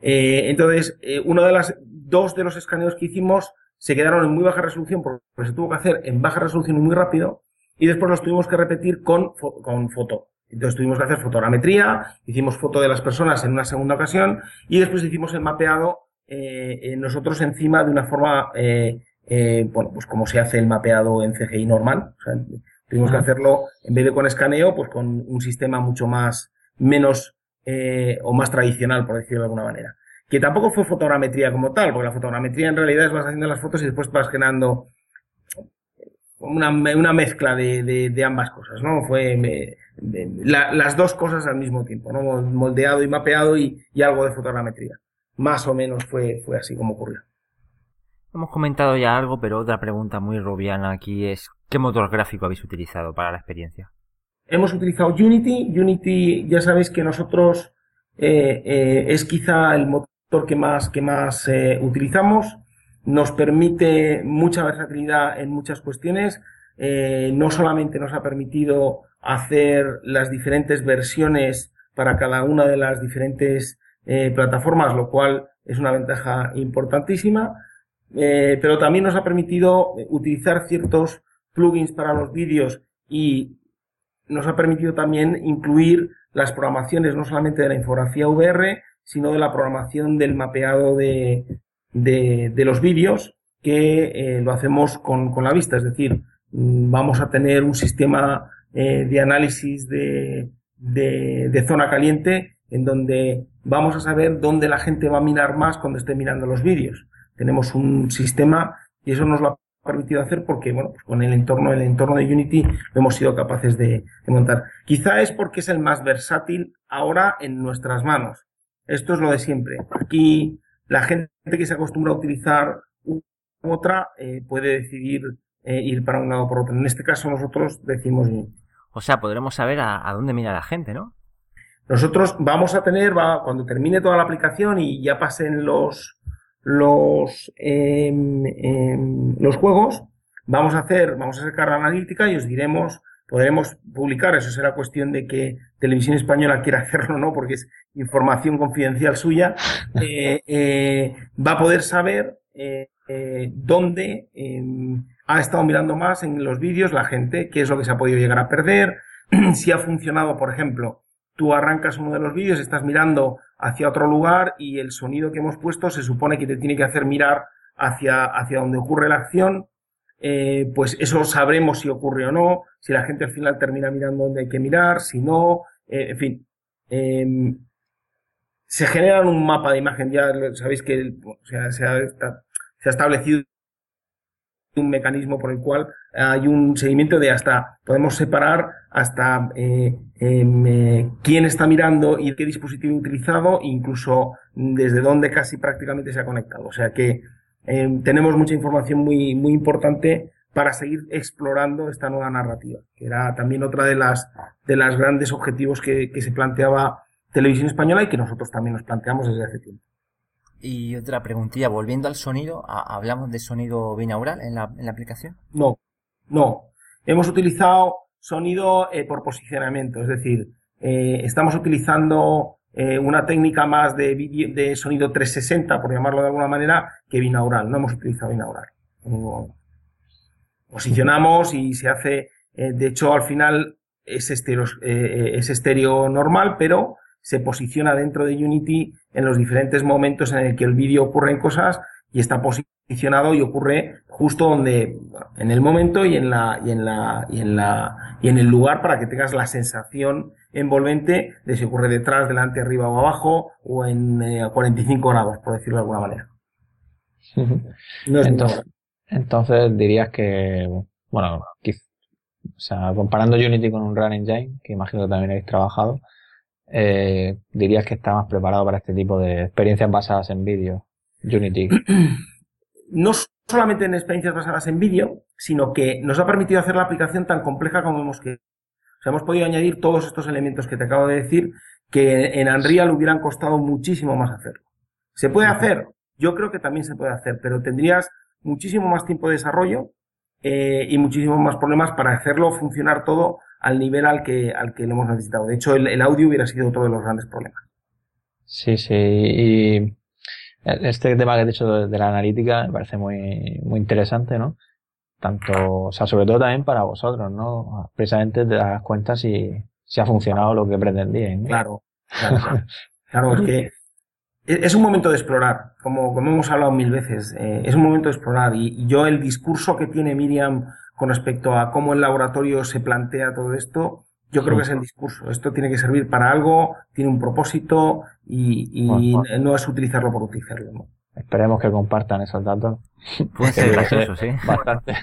Entonces, uno de las dos de los escaneos que hicimos se quedaron en muy baja resolución porque se tuvo que hacer en baja resolución y muy rápido y después los tuvimos que repetir con, con foto. Entonces tuvimos que hacer fotogrametría, hicimos foto de las personas en una segunda ocasión y después hicimos el mapeado eh, eh, nosotros encima de una forma, eh, eh, bueno, pues como se hace el mapeado en CGI normal. O sea, tuvimos que hacerlo, en vez de con escaneo, pues con un sistema mucho más, menos eh, o más tradicional, por decirlo de alguna manera. Que tampoco fue fotogrametría como tal, porque la fotogrametría en realidad es vas haciendo las fotos y después vas generando una, una mezcla de, de, de ambas cosas, ¿no? Fue me- la- las dos cosas al mismo tiempo, ¿no? Moldeado y mapeado y, y algo de fotogrametría. Más o menos fue, fue así como ocurrió. Hemos comentado ya algo, pero otra pregunta muy rubiana aquí es ¿qué motor gráfico habéis utilizado para la experiencia? Hemos utilizado Unity. Unity, ya sabéis que nosotros eh, eh, es quizá el motor que más, que más eh, utilizamos. Nos permite mucha versatilidad en muchas cuestiones. No solamente nos ha permitido hacer las diferentes versiones para cada una de las diferentes eh, plataformas, lo cual es una ventaja importantísima, eh, pero también nos ha permitido utilizar ciertos plugins para los vídeos y nos ha permitido también incluir las programaciones no solamente de la infografía VR, sino de la programación del mapeado de, de, de los vídeos, que eh, lo hacemos con, con, la vista, es decir, mm, vamos a tener un sistema eh, de análisis de, de, zona caliente en donde vamos a saber dónde la gente va a mirar más cuando esté mirando los vídeos. Tenemos un sistema y eso nos lo ha permitido hacer porque, bueno, pues con el entorno, el entorno de Unity lo hemos sido capaces de, de montar. Quizá es porque es el más versátil ahora en nuestras manos. Esto es lo de siempre. Aquí la gente que se acostumbra a utilizar otra eh, puede decidir eh, ir para un lado o por otro. En este caso nosotros decimos O sea, podremos saber a, a, dónde mira la gente, ¿no? Nosotros vamos a tener, va, cuando termine toda la aplicación y ya pasen los los eh, los juegos, vamos a hacer, vamos a sacar la analítica y os diremos podremos publicar, eso será cuestión de que Televisión Española quiera <laughs> hacerlo, ¿no? Porque es información confidencial suya, <laughs> eh, eh, va a poder saber eh dónde em, ha estado mirando más en los vídeos la gente, qué es lo que se ha podido llegar a perder, <clears throat> si ha funcionado, por ejemplo, tú arrancas uno de los vídeos, estás mirando hacia otro lugar y el sonido que hemos puesto se supone que te tiene que hacer mirar hacia, hacia donde ocurre la acción, eh, pues eso sabremos si ocurre o no, si la gente al final termina mirando donde hay que mirar, si no, eh, en fin. Eh, se genera un mapa de imagen, ya sabéis que se, ha, se ha establecido un mecanismo por el cual hay un seguimiento de hasta, podemos separar hasta eh, eh, quién está mirando y qué dispositivo utilizado, incluso desde dónde casi prácticamente se ha conectado. O sea que eh, tenemos mucha información muy, muy importante para seguir explorando esta nueva narrativa, que era también otra de las, de las grandes objetivos que se planteaba Televisión Española y que nosotros también nos planteamos desde hace tiempo. Y otra preguntilla, volviendo al sonido, ¿hablamos de sonido binaural en la, en la aplicación? No, no. Hemos utilizado sonido eh, por posicionamiento, es decir, eh, estamos utilizando eh, una técnica más de, de sonido 360, por llamarlo de alguna manera, que binaural. No hemos utilizado binaural. Posicionamos y se hace, de hecho, al final es estéreo, es estéreo normal, pero se posiciona dentro de Unity en los diferentes momentos en el que el vídeo ocurren cosas y está posicionado y ocurre justo donde en el momento y en la y en la y en la y en el lugar para que tengas la sensación envolvente de si ocurre detrás, delante, arriba o abajo o en eh, 45 grados, por decirlo de alguna manera. No entonces, entonces dirías que bueno, o sea, comparando Unity con un Run Engine, que imagino que también habéis trabajado, eh, dirías que está más preparado para este tipo de experiencias basadas en vídeo, Unity? <clears throat> No solamente en experiencias basadas en vídeo, sino que nos ha permitido hacer la aplicación tan compleja como hemos querido. O sea, hemos podido añadir todos estos elementos que te acabo de decir que en Unreal hubieran costado muchísimo más hacerlo. ¿Se puede hacer? Yo creo que también se puede hacer, pero tendrías muchísimo más tiempo de desarrollo eh, y muchísimos más problemas para hacerlo funcionar todo al nivel al que, al que lo hemos necesitado. De hecho, el, el audio hubiera sido otro de los grandes problemas. Sí, sí. Y este tema que has dicho de, de, la analítica me parece muy, muy interesante, ¿no? Tanto, o sea, sobre todo también para vosotros, ¿no? Precisamente te das cuenta si, si ha funcionado lo que pretendíais. ¿no? Claro, claro. claro, es que es un momento de explorar, como, como hemos hablado mil veces, eh, es un momento de explorar y, y yo el discurso que tiene Miriam con respecto a cómo el laboratorio se plantea todo esto, yo creo que es el discurso. Esto tiene que servir para algo, tiene un propósito y, y bueno, no es utilizarlo por utilizarlo. ¿no? Esperemos que compartan esos datos. Puede ser <laughs> gracioso, sí. Bastante.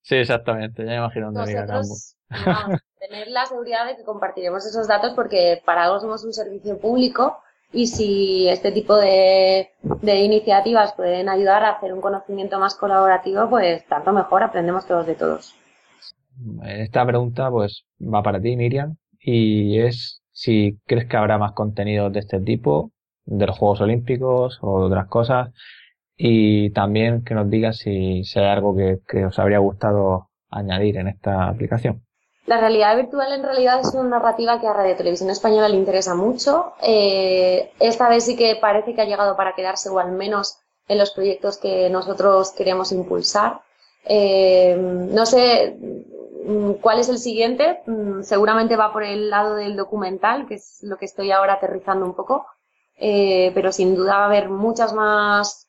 Sí, exactamente. Ya me imagino dónde Nosotros vamos a tener la seguridad de que compartiremos esos datos porque para algo somos un servicio público y si este tipo de, iniciativas pueden ayudar a hacer un conocimiento más colaborativo, pues tanto mejor, aprendemos todos de todos. Esta pregunta pues va para ti, Miriam, y es si crees que habrá más contenido de este tipo, de los Juegos Olímpicos o de otras cosas, y también que nos digas si, si hay algo que, que os habría gustado añadir en esta aplicación. La realidad virtual en realidad es una narrativa que a Radio Televisión Española le interesa mucho. Eh, esta vez sí que parece que ha llegado para quedarse o al menos en los proyectos que nosotros queremos impulsar. Eh, no sé cuál es el siguiente. Seguramente va por el lado del documental, que es lo que estoy ahora aterrizando un poco. Eh, pero sin duda va a haber muchas más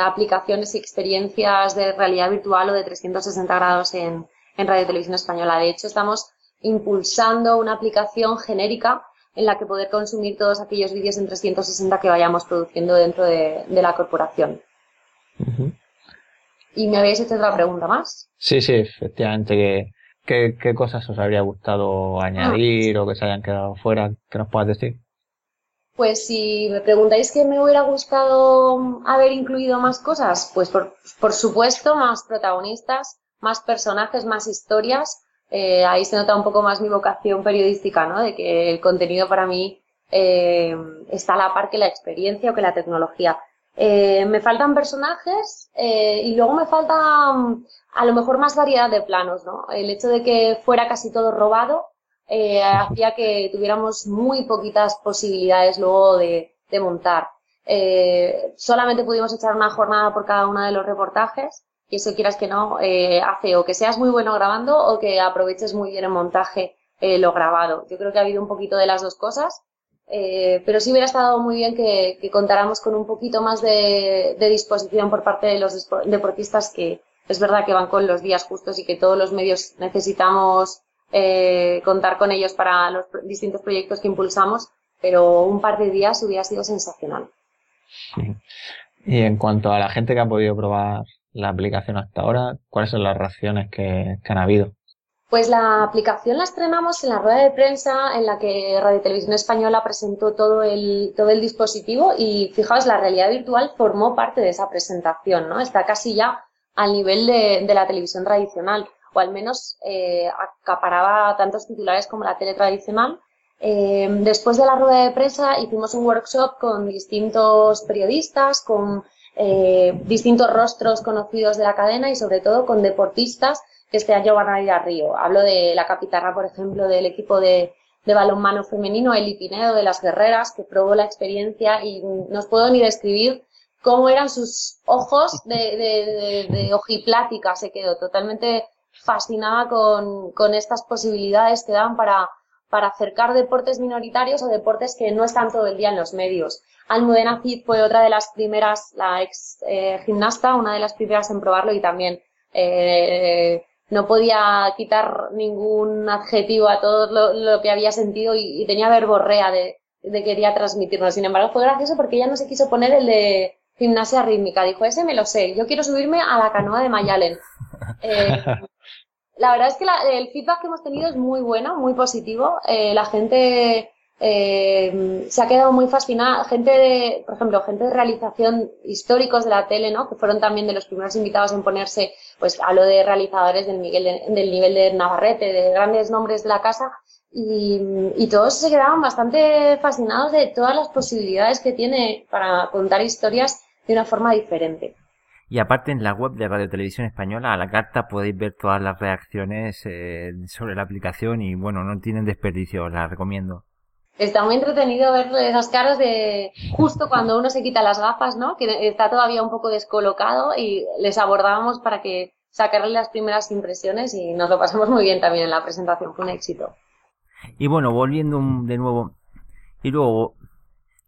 aplicaciones y experiencias de realidad virtual o de 360 grados en, en Radio Televisión Española. De hecho, estamos impulsando una aplicación genérica en la que poder consumir todos aquellos vídeos en 360 que vayamos produciendo dentro de, de la corporación. ¿Y me habéis hecho otra pregunta más? Sí, sí, efectivamente. ¿Qué, qué, cosas os habría gustado añadir o que se hayan quedado fuera que nos puedas decir? Pues si me preguntáis que me hubiera gustado haber incluido más cosas, pues por, por supuesto más protagonistas, más personajes, más historias. Eh, ahí se nota un poco más mi vocación periodística, ¿no? De que el contenido para mí eh, está a la par que la experiencia o que la tecnología. Eh, me faltan personajes y luego me falta mm, a lo mejor más variedad de planos, ¿no? El hecho de que fuera casi todo robado hacía que tuviéramos muy poquitas posibilidades luego de, de montar. Solamente pudimos echar una jornada por cada uno de los reportajes y eso quieras que no, eh, hace o que seas muy bueno grabando o que aproveches muy bien el montaje eh, lo grabado. Yo creo que ha habido un poquito de las dos cosas eh, pero sí hubiera estado muy bien que, contáramos con un poquito más de, de, disposición por parte de los deportistas que es verdad que van con los días justos y que todos los medios necesitamos contar con ellos para los distintos proyectos que impulsamos, pero un par de días hubiera sido sensacional. Y en cuanto a la gente que ha podido probar la aplicación hasta ahora, ¿cuáles son las reacciones que, han habido? Pues la aplicación la estrenamos en la rueda de prensa en la que Radio Televisión Española presentó todo el, todo el dispositivo y fijaos, la realidad virtual formó parte de esa presentación, ¿no? Está casi ya al nivel de, de la televisión tradicional o al menos eh, acaparaba tantos titulares como la tele tradicional. Eh, después de la rueda de prensa hicimos un workshop con distintos periodistas, con eh, distintos rostros conocidos de la cadena y sobre todo con deportistas que este año van a ir a Río. Hablo de la capitana, por ejemplo, del equipo de, balonmano femenino, Eli Pinedo, de las guerreras, que probó la experiencia y no os puedo ni describir cómo eran sus ojos de, de ojiplática. Se quedó totalmente fascinada con, con estas posibilidades que dan para, para acercar deportes minoritarios o deportes que no están todo el día en los medios. Almudena Cid fue otra de las primeras, la ex eh, gimnasta, una de las primeras en probarlo y también eh, no podía quitar ningún adjetivo a todo lo, lo que había sentido y, y tenía verborrea de, de quería transmitirnos. Sin embargo, fue gracioso porque ella no se quiso poner el de gimnasia rítmica. Dijo, ese me lo sé, yo quiero subirme a la canoa de Mayalen. <laughs> Eh, la verdad es que la, el feedback que hemos tenido es muy bueno, muy positivo. Eh, la gente eh, se ha quedado muy fascinada. Gente de, por ejemplo, gente de realización históricos de la tele, ¿no? Que fueron también de los primeros invitados en ponerse, pues hablo de realizadores del, Miguel de, del nivel de Navarrete, de grandes nombres de la casa. Y, y todos se quedaban bastante fascinados de todas las posibilidades que tiene para contar historias de una forma diferente. Y aparte en la web de Radio Televisión Española a la carta podéis ver todas las reacciones eh, sobre la aplicación y bueno, no tienen desperdicio, os la recomiendo. Está muy entretenido ver esas caras de justo cuando uno se quita las gafas, ¿no? Que está todavía un poco descolocado y les abordábamos para que sacarle las primeras impresiones y nos lo pasamos muy bien también en la presentación, fue un éxito. Y bueno, volviendo de nuevo, y luego,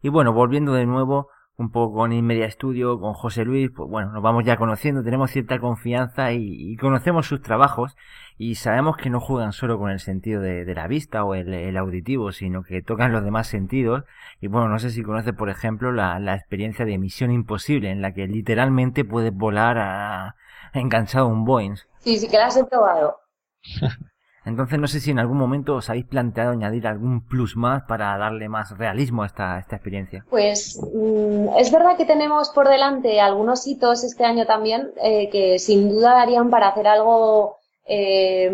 y bueno, volviendo de nuevo un poco con Inmedia Studio, con José Luis, pues bueno, nos vamos ya conociendo, tenemos cierta confianza y, y conocemos sus trabajos y sabemos que no juegan solo con el sentido de, de la vista o el, el, auditivo, sino que tocan los demás sentidos. Y bueno, no sé si conoces, por ejemplo, la, la experiencia de Misión Imposible, en la que literalmente puedes volar a, enganchado a un Boeing. Sí, sí que las he probado. <laughs> Entonces no sé si en algún momento os habéis planteado añadir algún plus más para darle más realismo a esta, esta experiencia. Pues mmm, es verdad que tenemos por delante algunos hitos este año también eh, que sin duda darían para hacer algo eh,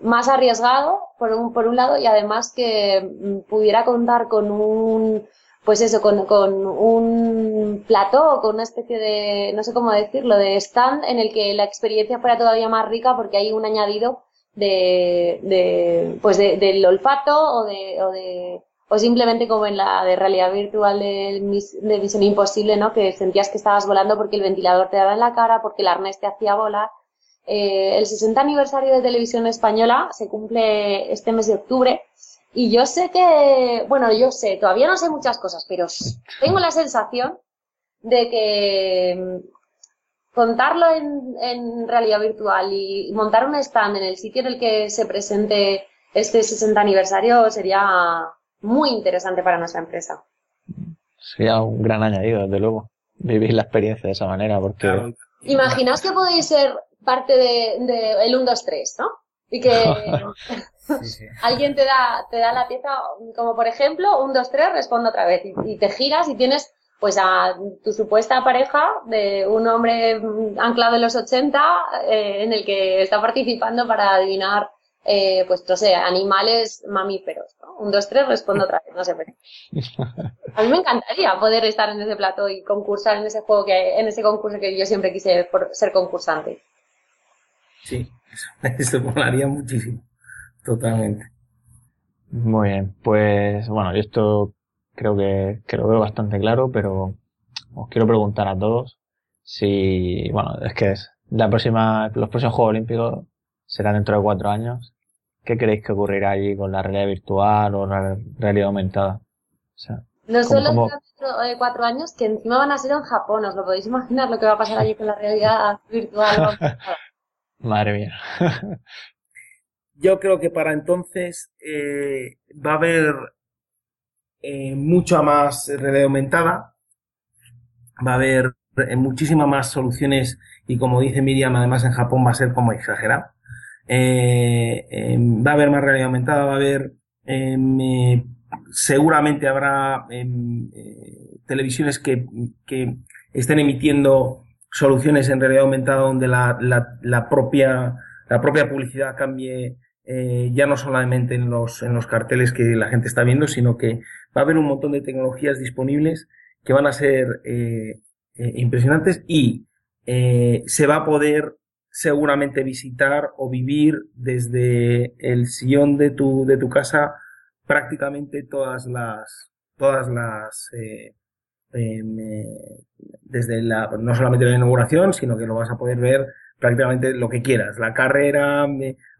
más arriesgado por un, por un lado y además que pudiera contar con un pues eso, con, con un plató, con una especie de, no sé cómo decirlo, de stand en el que la experiencia fuera todavía más rica porque hay un añadido de, de pues de, del olfato o de, o de o simplemente como en la de realidad virtual de, de Visión Imposible, ¿no? Que sentías que estabas volando porque el ventilador te daba en la cara, porque el arnés te hacía volar. Eh, el 60 aniversario de Televisión Española se cumple este mes de octubre y yo sé que, bueno, yo sé, todavía no sé muchas cosas, pero tengo la sensación de que contarlo en, en realidad virtual y montar un stand en el sitio en el que se presente este 60 aniversario sería muy interesante para nuestra empresa. Sería un gran añadido, desde luego, vivir la experiencia de esa manera, porque... Claro. Imaginaos que podéis ser parte de, de el 1, 2, 3, ¿no? Y que <laughs> Sí, sí. alguien te da, te da la pieza, como por ejemplo, 1, 2, 3, responde otra vez. Y, y te giras y tienes pues a tu supuesta pareja de un hombre anclado en los 80 eh, en el que está participando para adivinar eh, pues no sé, animales mamíferos. ¿no? Un, dos, tres, respondo otra vez, no sé. pero- <laughs> A mí me encantaría poder estar en ese plato y concursar en ese juego que, en ese concurso que yo siempre quise por ser concursante. Sí, eso, <laughs> eso molaría muchísimo. Totalmente. Muy bien, pues bueno, yo esto creo que, que lo veo bastante claro, pero os quiero preguntar a todos si, bueno, es que es la próxima, los próximos Juegos Olímpicos serán dentro de cuatro años. ¿Qué creéis que ocurrirá allí con la realidad virtual o la realidad aumentada? O sea, No ¿Cómo- solo cómo? dentro de cuatro años, que encima van a ser en Japón, ¿os lo podéis imaginar lo que va a pasar allí con la realidad virtual? <laughs> madre mía. Yo creo que para entonces eh, va a haber eh, mucha más realidad aumentada, va a haber eh, muchísimas más soluciones y como dice Miriam, además en Japón va a ser como exagerado. Eh, va a haber más realidad aumentada, va a haber seguramente habrá televisiones que, que estén emitiendo soluciones en realidad aumentada donde la, la, la propia la propia publicidad cambie ya no solamente en los, en los carteles que la gente está viendo, sino que va a haber un montón de tecnologías disponibles que van a ser eh, eh, impresionantes y eh, se va a poder seguramente visitar o vivir desde el sillón de tu, de tu casa prácticamente todas las, todas las, em, desde la, no solamente la inauguración, sino que lo vas a poder ver prácticamente lo que quieras. La carrera,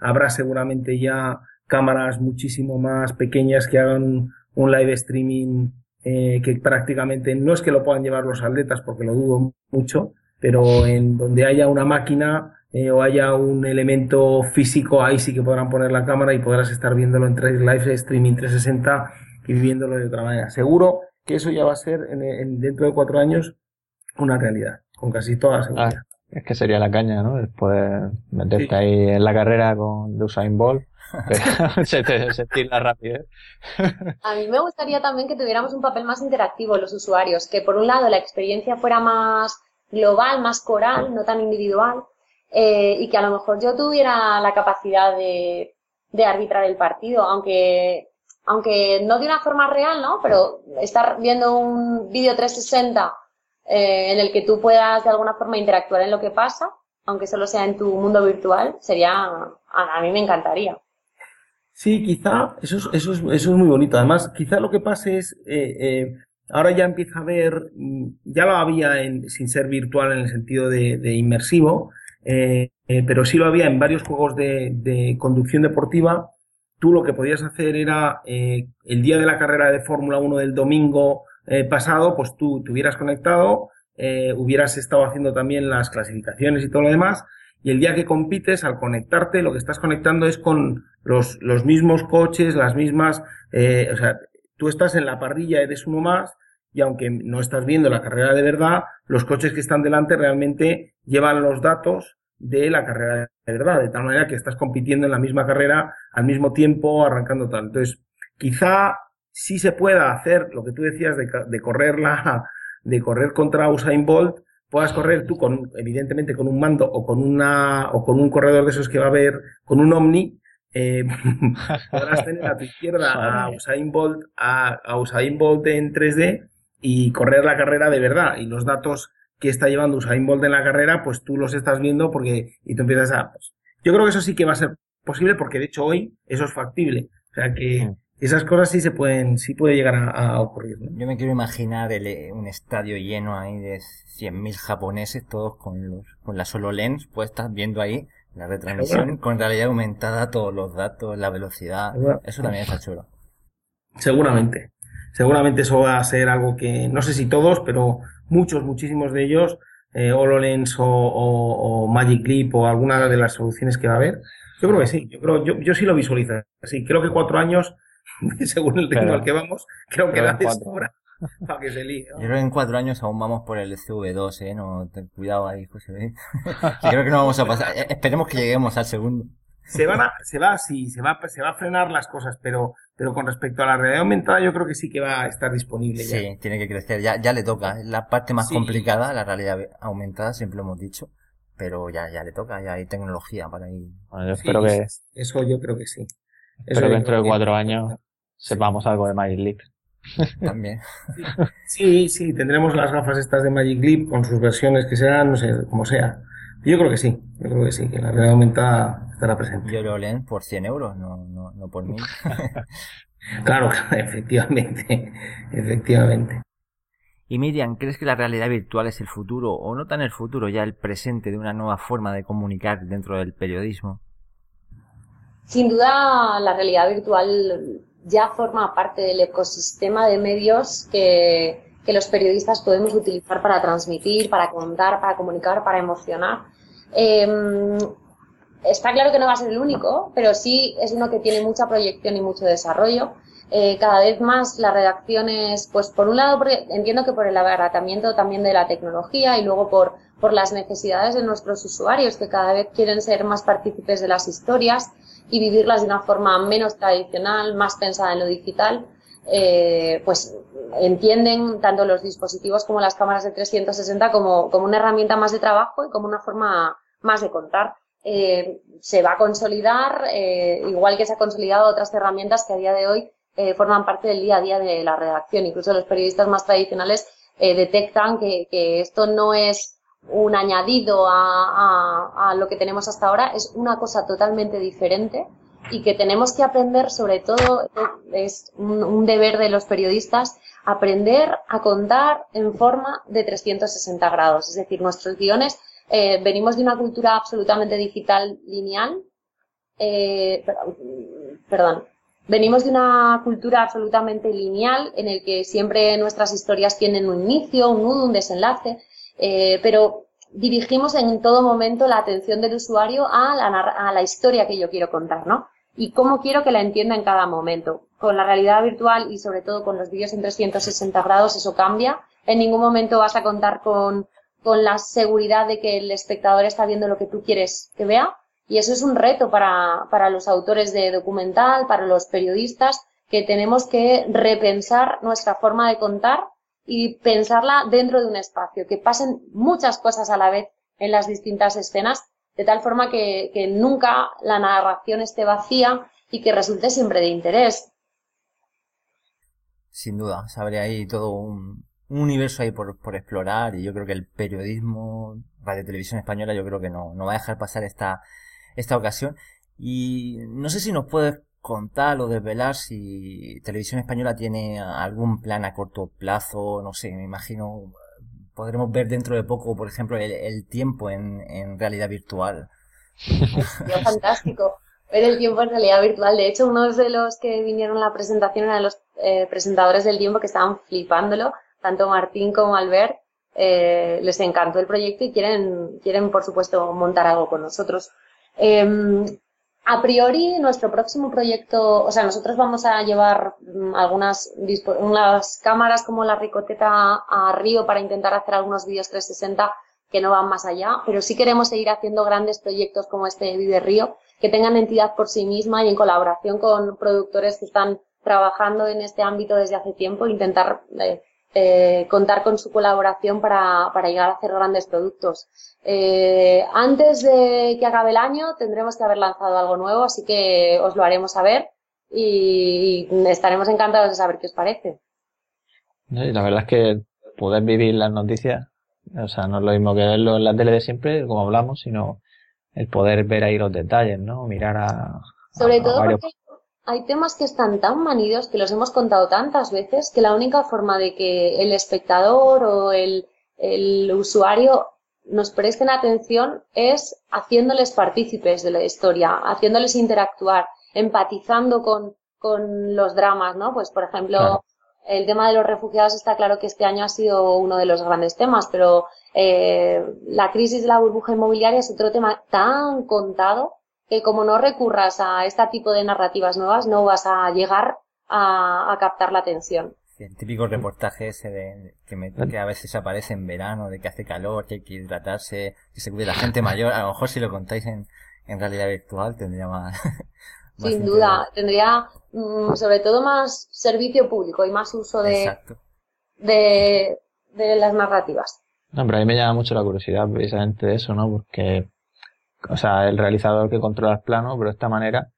habrá seguramente ya cámaras muchísimo más pequeñas que hagan un live streaming eh, que prácticamente no es que lo puedan llevar los atletas porque lo dudo mucho, pero en donde haya una máquina eh, o haya un elemento físico, ahí sí que podrán poner la cámara y podrás estar viéndolo en tres- live streaming 360 y viviéndolo de otra manera. Seguro que eso ya va a ser en- en- dentro de cuatro años una realidad, con casi toda seguridad. Ah, es que sería la caña, ¿no? El poder meterte Sí. ahí en la carrera con de Usain Bolt, <laughs> se la rapidez. A mí me gustaría también que tuviéramos un papel más interactivo los usuarios, que por un lado la experiencia fuera más global, más coral, no tan individual, eh, y que a lo mejor yo tuviera la capacidad de, de arbitrar el partido, aunque, aunque no de una forma real, ¿no? Pero estar viendo un vídeo 360 eh, en el que tú puedas de alguna forma interactuar en lo que pasa, aunque solo sea en tu mundo virtual, sería, a, a mí me encantaría. Sí, quizá, eso es, eso es, eso es muy bonito. Además, quizá lo que pase es, eh, eh, ahora ya empieza a haber, mm, ya lo había en, sin ser virtual en el sentido de, de inmersivo, eh, eh, pero sí lo había en varios juegos de, de conducción deportiva. Tú lo que podías hacer era, el día de la carrera de Fórmula 1 del domingo pasado, pues tú te hubieras conectado, hubieras estado haciendo también las clasificaciones y todo lo demás, y el día que compites, al conectarte, lo que estás conectando es con los, los mismos coches, las mismas, eh, o sea, tú estás en la parrilla, eres uno más, y aunque no estás viendo la carrera de verdad, los coches que están delante realmente llevan los datos de la carrera de verdad, de tal manera que estás compitiendo en la misma carrera al mismo tiempo, arrancando tal. Entonces, quizá sí se pueda hacer lo que tú decías de, de correr la, de correr contra Usain Bolt, puedas correr tú con, evidentemente, con un mando o con una, o con un corredor de esos que va a haber, con un Omni, eh, <laughs> podrás tener a tu izquierda a. Usain Bolt, a, a Usain Bolt en 3D y correr la carrera de verdad. Y los datos que está llevando Usain Bolt en la carrera, pues tú los estás viendo porque, y tú empiezas a, pues, yo creo que eso sí que va a ser posible porque de hecho hoy eso es factible. O sea que Mm. Esas cosas sí se pueden, sí puede llegar a, a ocurrir. ¿no? Yo me quiero imaginar el, eh, un estadio lleno ahí de 100.000 japoneses, todos con los, con las HoloLens puestas, viendo ahí la retransmisión Seguro. con realidad aumentada, todos los datos, la velocidad. Eso también está chulo. Seguramente. Seguramente eso va a ser algo que, no sé si todos, pero muchos, muchísimos de ellos, eh, HoloLens o, o, o, Magic Leap o alguna de las soluciones que va a haber. Yo creo que sí, yo creo, yo, yo sí lo visualizo. Sí, creo que cuatro años, <laughs> según el ritmo al que vamos, creo que da de sobra <laughs> para que se líe. Yo creo que en cuatro años aún vamos por el CV2, eh, no, ten cuidado ahí, José. ¿eh? <laughs> Creo que no vamos a pasar, eh, esperemos que lleguemos al segundo. Se van a, se va, sí, se va, se va a frenar las cosas, pero, pero con respecto a la realidad aumentada, yo creo que sí que va a estar disponible ya. Sí, tiene que crecer, ya, ya le toca, es la parte más Sí. complicada, la realidad aumentada, siempre lo hemos dicho, pero ya, ya le toca, ya hay tecnología para ir. Bueno, yo Sí, espero que, Eso yo creo que sí. Eso espero que dentro de cuatro años sepamos algo de Magic Leap. También. Sí, sí, tendremos las gafas estas de Magic Leap con sus versiones que serán, no sé, como sea. Yo creo que sí, yo creo que sí, que la realidad aumentada estará presente. Yo lo leen por 100 euros, no, no, no por mil. <laughs> Claro, efectivamente, efectivamente. Y Miriam, ¿crees que la realidad virtual es el futuro, o no tan el futuro, ya el presente de una nueva forma de comunicar dentro del periodismo? Sin duda, la realidad virtual ya forma parte del ecosistema de medios que, que los periodistas podemos utilizar para transmitir, para contar, para comunicar, para emocionar. Eh, está claro que no va a ser el único, pero sí es uno que tiene mucha proyección y mucho desarrollo. Eh, cada vez más las redacciones, pues por un lado entiendo que por el abaratamiento también de la tecnología y luego por, por las necesidades de nuestros usuarios que cada vez quieren ser más partícipes de las historias y vivirlas de una forma menos tradicional, más pensada en lo digital, eh, pues entienden tanto los dispositivos como las cámaras de 360 como, como una herramienta más de trabajo y como una forma más de contar. Eh, se va a consolidar, eh, igual que se ha consolidado otras herramientas que a día de hoy eh, forman parte del día a día de la redacción. Incluso los periodistas más tradicionales eh, detectan que, que esto no es un añadido a, a, a lo que tenemos hasta ahora, es una cosa totalmente diferente y que tenemos que aprender, sobre todo, es un, un, deber de los periodistas, aprender a contar en forma de 360 grados. Es decir, nuestros guiones, eh, venimos de una cultura absolutamente digital lineal, eh, perdón, venimos de una cultura absolutamente lineal en el que siempre nuestras historias tienen un inicio, un nudo, un desenlace, eh, pero dirigimos en todo momento la atención del usuario a la, a la historia que yo quiero contar, ¿no? y cómo quiero que la entienda en cada momento. Con la realidad virtual y sobre todo con los vídeos en 360 grados eso cambia. En ningún momento vas a contar con, con la seguridad de que el espectador está viendo lo que tú quieres que vea. Y eso es un reto para, para los autores de documental, para los periodistas, que tenemos que repensar nuestra forma de contar y pensarla dentro de un espacio, que pasen muchas cosas a la vez en las distintas escenas de tal forma que, que, nunca la narración esté vacía y que resulte siempre de interés. Sin duda, abre ahí todo un, un universo ahí por, por, explorar y yo creo que el periodismo, Radio Televisión Española, yo creo que no, no va a dejar pasar esta, esta ocasión. Y no sé si nos puedes contar o desvelar si Televisión Española tiene algún plan a corto plazo, no sé, me imagino podremos ver dentro de poco, por ejemplo, el, tiempo en, realidad virtual. <laughs> Fantástico ver el tiempo en realidad virtual. De hecho, uno de los que vinieron a la presentación eran los eh, presentadores del tiempo que estaban flipándolo, tanto Martín como Albert. Eh, les encantó el proyecto y quieren, quieren, por supuesto, montar algo con nosotros. Eh, a priori, nuestro próximo proyecto, o sea, nosotros vamos a llevar mm, algunas unas cámaras como la Ricoteta a Río para intentar hacer algunos vídeos 360 que no van más allá, pero sí queremos seguir haciendo grandes proyectos como este Vive Río, que tengan entidad por sí misma y en colaboración con productores que están trabajando en este ámbito desde hace tiempo, intentar eh, eh, contar con su colaboración para, para, llegar a hacer grandes productos. Eh, antes de que acabe el año tendremos que haber lanzado algo nuevo, así que os lo haremos saber y, y estaremos encantados de saber qué os parece. Sí, la verdad es que poder vivir las noticias, o sea, no es lo mismo que verlo en la tele de siempre, como hablamos, sino el poder ver ahí los detalles, ¿no? Mirar a... Sobre a, todo a varios... porque hay temas que están tan manidos que los hemos contado tantas veces que la única forma de que el espectador o el, el usuario nos presten atención es haciéndoles partícipes de la historia, haciéndoles interactuar, empatizando con, con los dramas, ¿no? Pues, por ejemplo, Claro. el tema de los refugiados está claro que este año ha sido uno de los grandes temas, pero eh, la crisis de la burbuja inmobiliaria es otro tema tan contado que como no recurras a este tipo de narrativas nuevas, no vas a llegar a, captar la atención. el típico reportaje ese de, que, a veces aparece en verano, de que hace calor, que hay que hidratarse, que se cuide la gente mayor. A lo mejor si lo contáis en, en realidad virtual tendría más... <laughs> Sin duda, tendría mm, sobre todo más servicio público y más uso de, de, de las narrativas. No, pero a mí me llama mucho la curiosidad precisamente de eso, ¿no? Porque, o sea, el realizador que controla el plano, pero de esta manera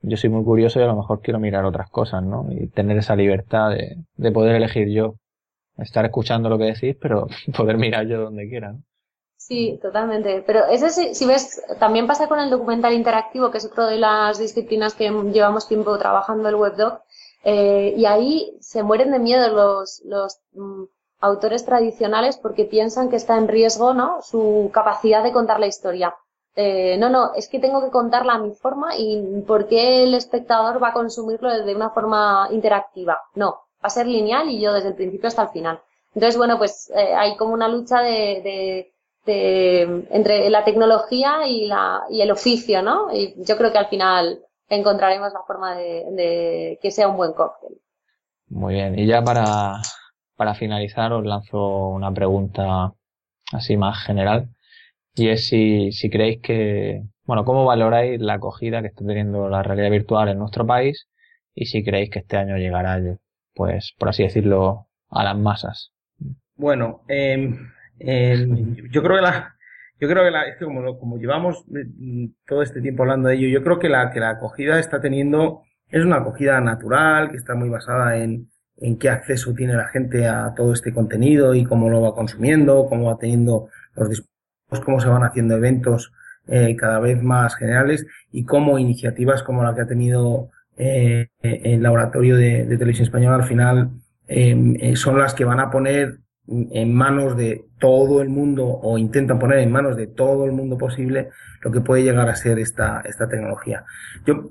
yo soy muy curioso y a lo mejor quiero mirar otras cosas, ¿no? Y tener esa libertad de, de poder elegir yo. Estar escuchando lo que decís, pero <laughs> poder mirar yo donde quiera, ¿no? Sí, totalmente. Pero ese, si ves, también pasa con el documental interactivo, que es otra de las disciplinas que llevamos tiempo trabajando el webdoc. Eh, y ahí se mueren de miedo los, los mm, autores tradicionales porque piensan que está en riesgo ¿no? su capacidad de contar la historia. Eh, no, no, es que tengo que contarla a mi forma y por qué el espectador va a consumirlo de una forma interactiva. No, va a ser lineal y yo desde el principio hasta el final. Entonces, bueno, pues eh, hay como una lucha de, entre la tecnología y, la, y el oficio, ¿no? Y yo creo que al final encontraremos la forma de, de que sea un buen cóctel. Muy bien, y ya para, para finalizar os lanzo una pregunta así más general y es si, si creéis que, bueno, ¿cómo valoráis la acogida que está teniendo la realidad virtual en nuestro país y si creéis que este año llegará, pues, por así decirlo, a las masas? Bueno, eh, <laughs> yo creo que la, yo creo que la, es que como, como llevamos eh, todo este tiempo hablando de ello, yo creo que la, que la acogida está teniendo, es una acogida natural, que está muy basada en, en qué acceso tiene la gente a todo este contenido y cómo lo va consumiendo, cómo va teniendo los dispositivos, cómo se van haciendo eventos eh, cada vez más generales y cómo iniciativas como la que ha tenido eh, el laboratorio de, televisión española al final em, eh, son las que van a poner en manos de todo el mundo o intentan poner en manos de todo el mundo posible lo que puede llegar a ser esta, esta tecnología. Yo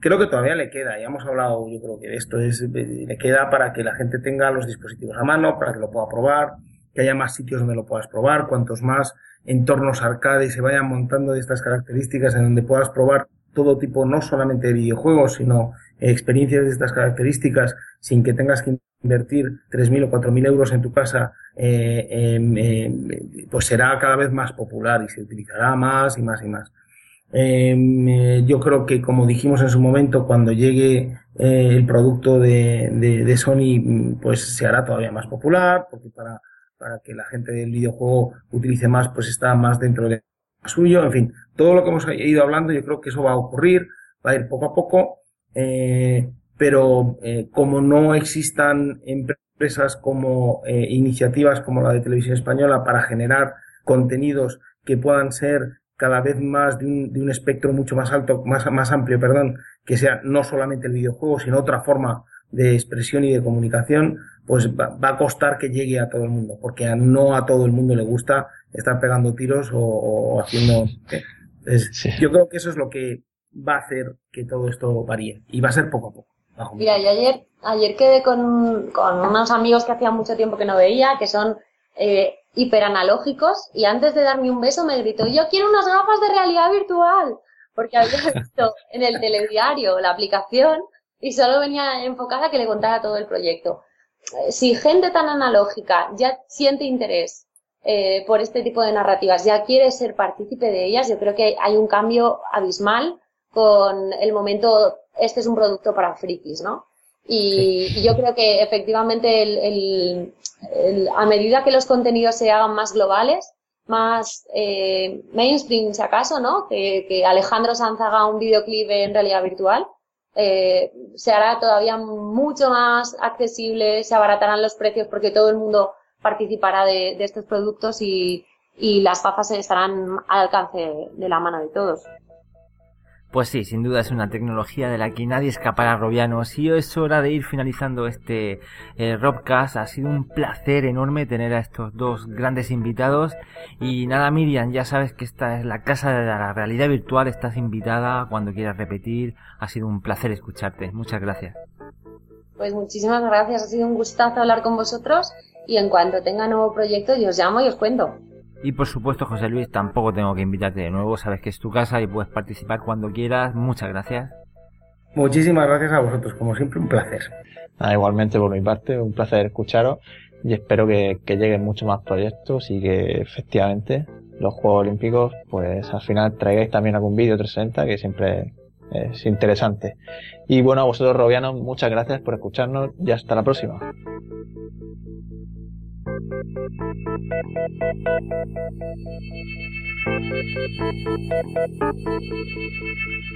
creo que todavía le queda, ya hemos hablado, yo creo que de esto es, le queda para que la gente tenga los dispositivos a mano, para que lo pueda probar, que haya más sitios donde lo puedas probar, cuantos más entornos arcade se vayan montando de estas características en donde puedas probar todo tipo, no solamente de videojuegos, sino experiencias de estas características sin que tengas que invertir 3.000 o 4.000 euros en tu casa, eh, eh, pues será cada vez más popular y se utilizará más y más y más. Em, eh, yo creo que, como dijimos en su momento, cuando llegue eh, el producto de, de, Sony, mm, pues se hará todavía más popular, porque para, para que la gente del videojuego utilice más, pues está más dentro de suyo. En fin, todo lo que hemos ido hablando, yo creo que eso va a ocurrir, va a ir poco a poco, eh, pero eh, como no existan empresas como eh, iniciativas como la de Televisión Española para generar contenidos que puedan ser cada vez más de un, de un espectro mucho más alto, más, más amplio, perdón, que sea no solamente el videojuego, sino otra forma de expresión y de comunicación, pues va, a costar que llegue a todo el mundo, porque no a todo el mundo le gusta estar pegando tiros o, haciendo... Yo creo que eso es lo que va a hacer que todo esto varíe, y va a ser poco a poco. Mira, yo ayer, ayer quedé con, con unos amigos que hacía mucho tiempo que no veía, que son eh, hiperanalógicos y antes de darme un beso me gritó, yo quiero unas gafas de realidad virtual, porque había <laughs> visto en el telediario la aplicación y solo venía enfocada a que le contara todo el proyecto. Si gente tan analógica ya siente interés eh, por este tipo de narrativas, ya quiere ser partícipe de ellas, yo creo que hay un cambio abismal con el momento, este es un producto para frikis, ¿no? Y, yo creo que efectivamente el, a medida que los contenidos se hagan más globales, más eh, mainstream, si acaso, ¿no? Que, Alejandro Sanz haga un videoclip en realidad virtual, eh, se hará todavía mucho más accesible, se abaratarán los precios porque todo el mundo participará de, estos productos y, y las gafas estarán al alcance de la mano de todos. Pues sí, sin duda es una tecnología de la que nadie escapará, Robianos. Y es hora de ir finalizando este eh, Robcast. Ha sido un placer enorme tener a estos dos grandes invitados. Y nada, Miriam, ya sabes que esta es la casa de la realidad virtual. Estás invitada cuando quieras repetir. Ha sido un placer escucharte. Muchas gracias. Pues muchísimas gracias, ha sido un gustazo hablar con vosotros y en cuanto tenga nuevo proyecto yo os llamo y os cuento. Y por supuesto, José Luis, tampoco tengo que invitarte de nuevo, sabes que es tu casa y puedes participar cuando quieras. Muchas gracias. Muchísimas gracias a vosotros, como siempre, un placer. Ah, igualmente por mi parte, un placer escucharos y espero que, que lleguen muchos más proyectos y que efectivamente los Juegos Olímpicos, pues al final traigáis también algún vídeo 360 que siempre es interesante. Y bueno, a vosotros, Robianos, muchas gracias por escucharnos y hasta la próxima. Thank you.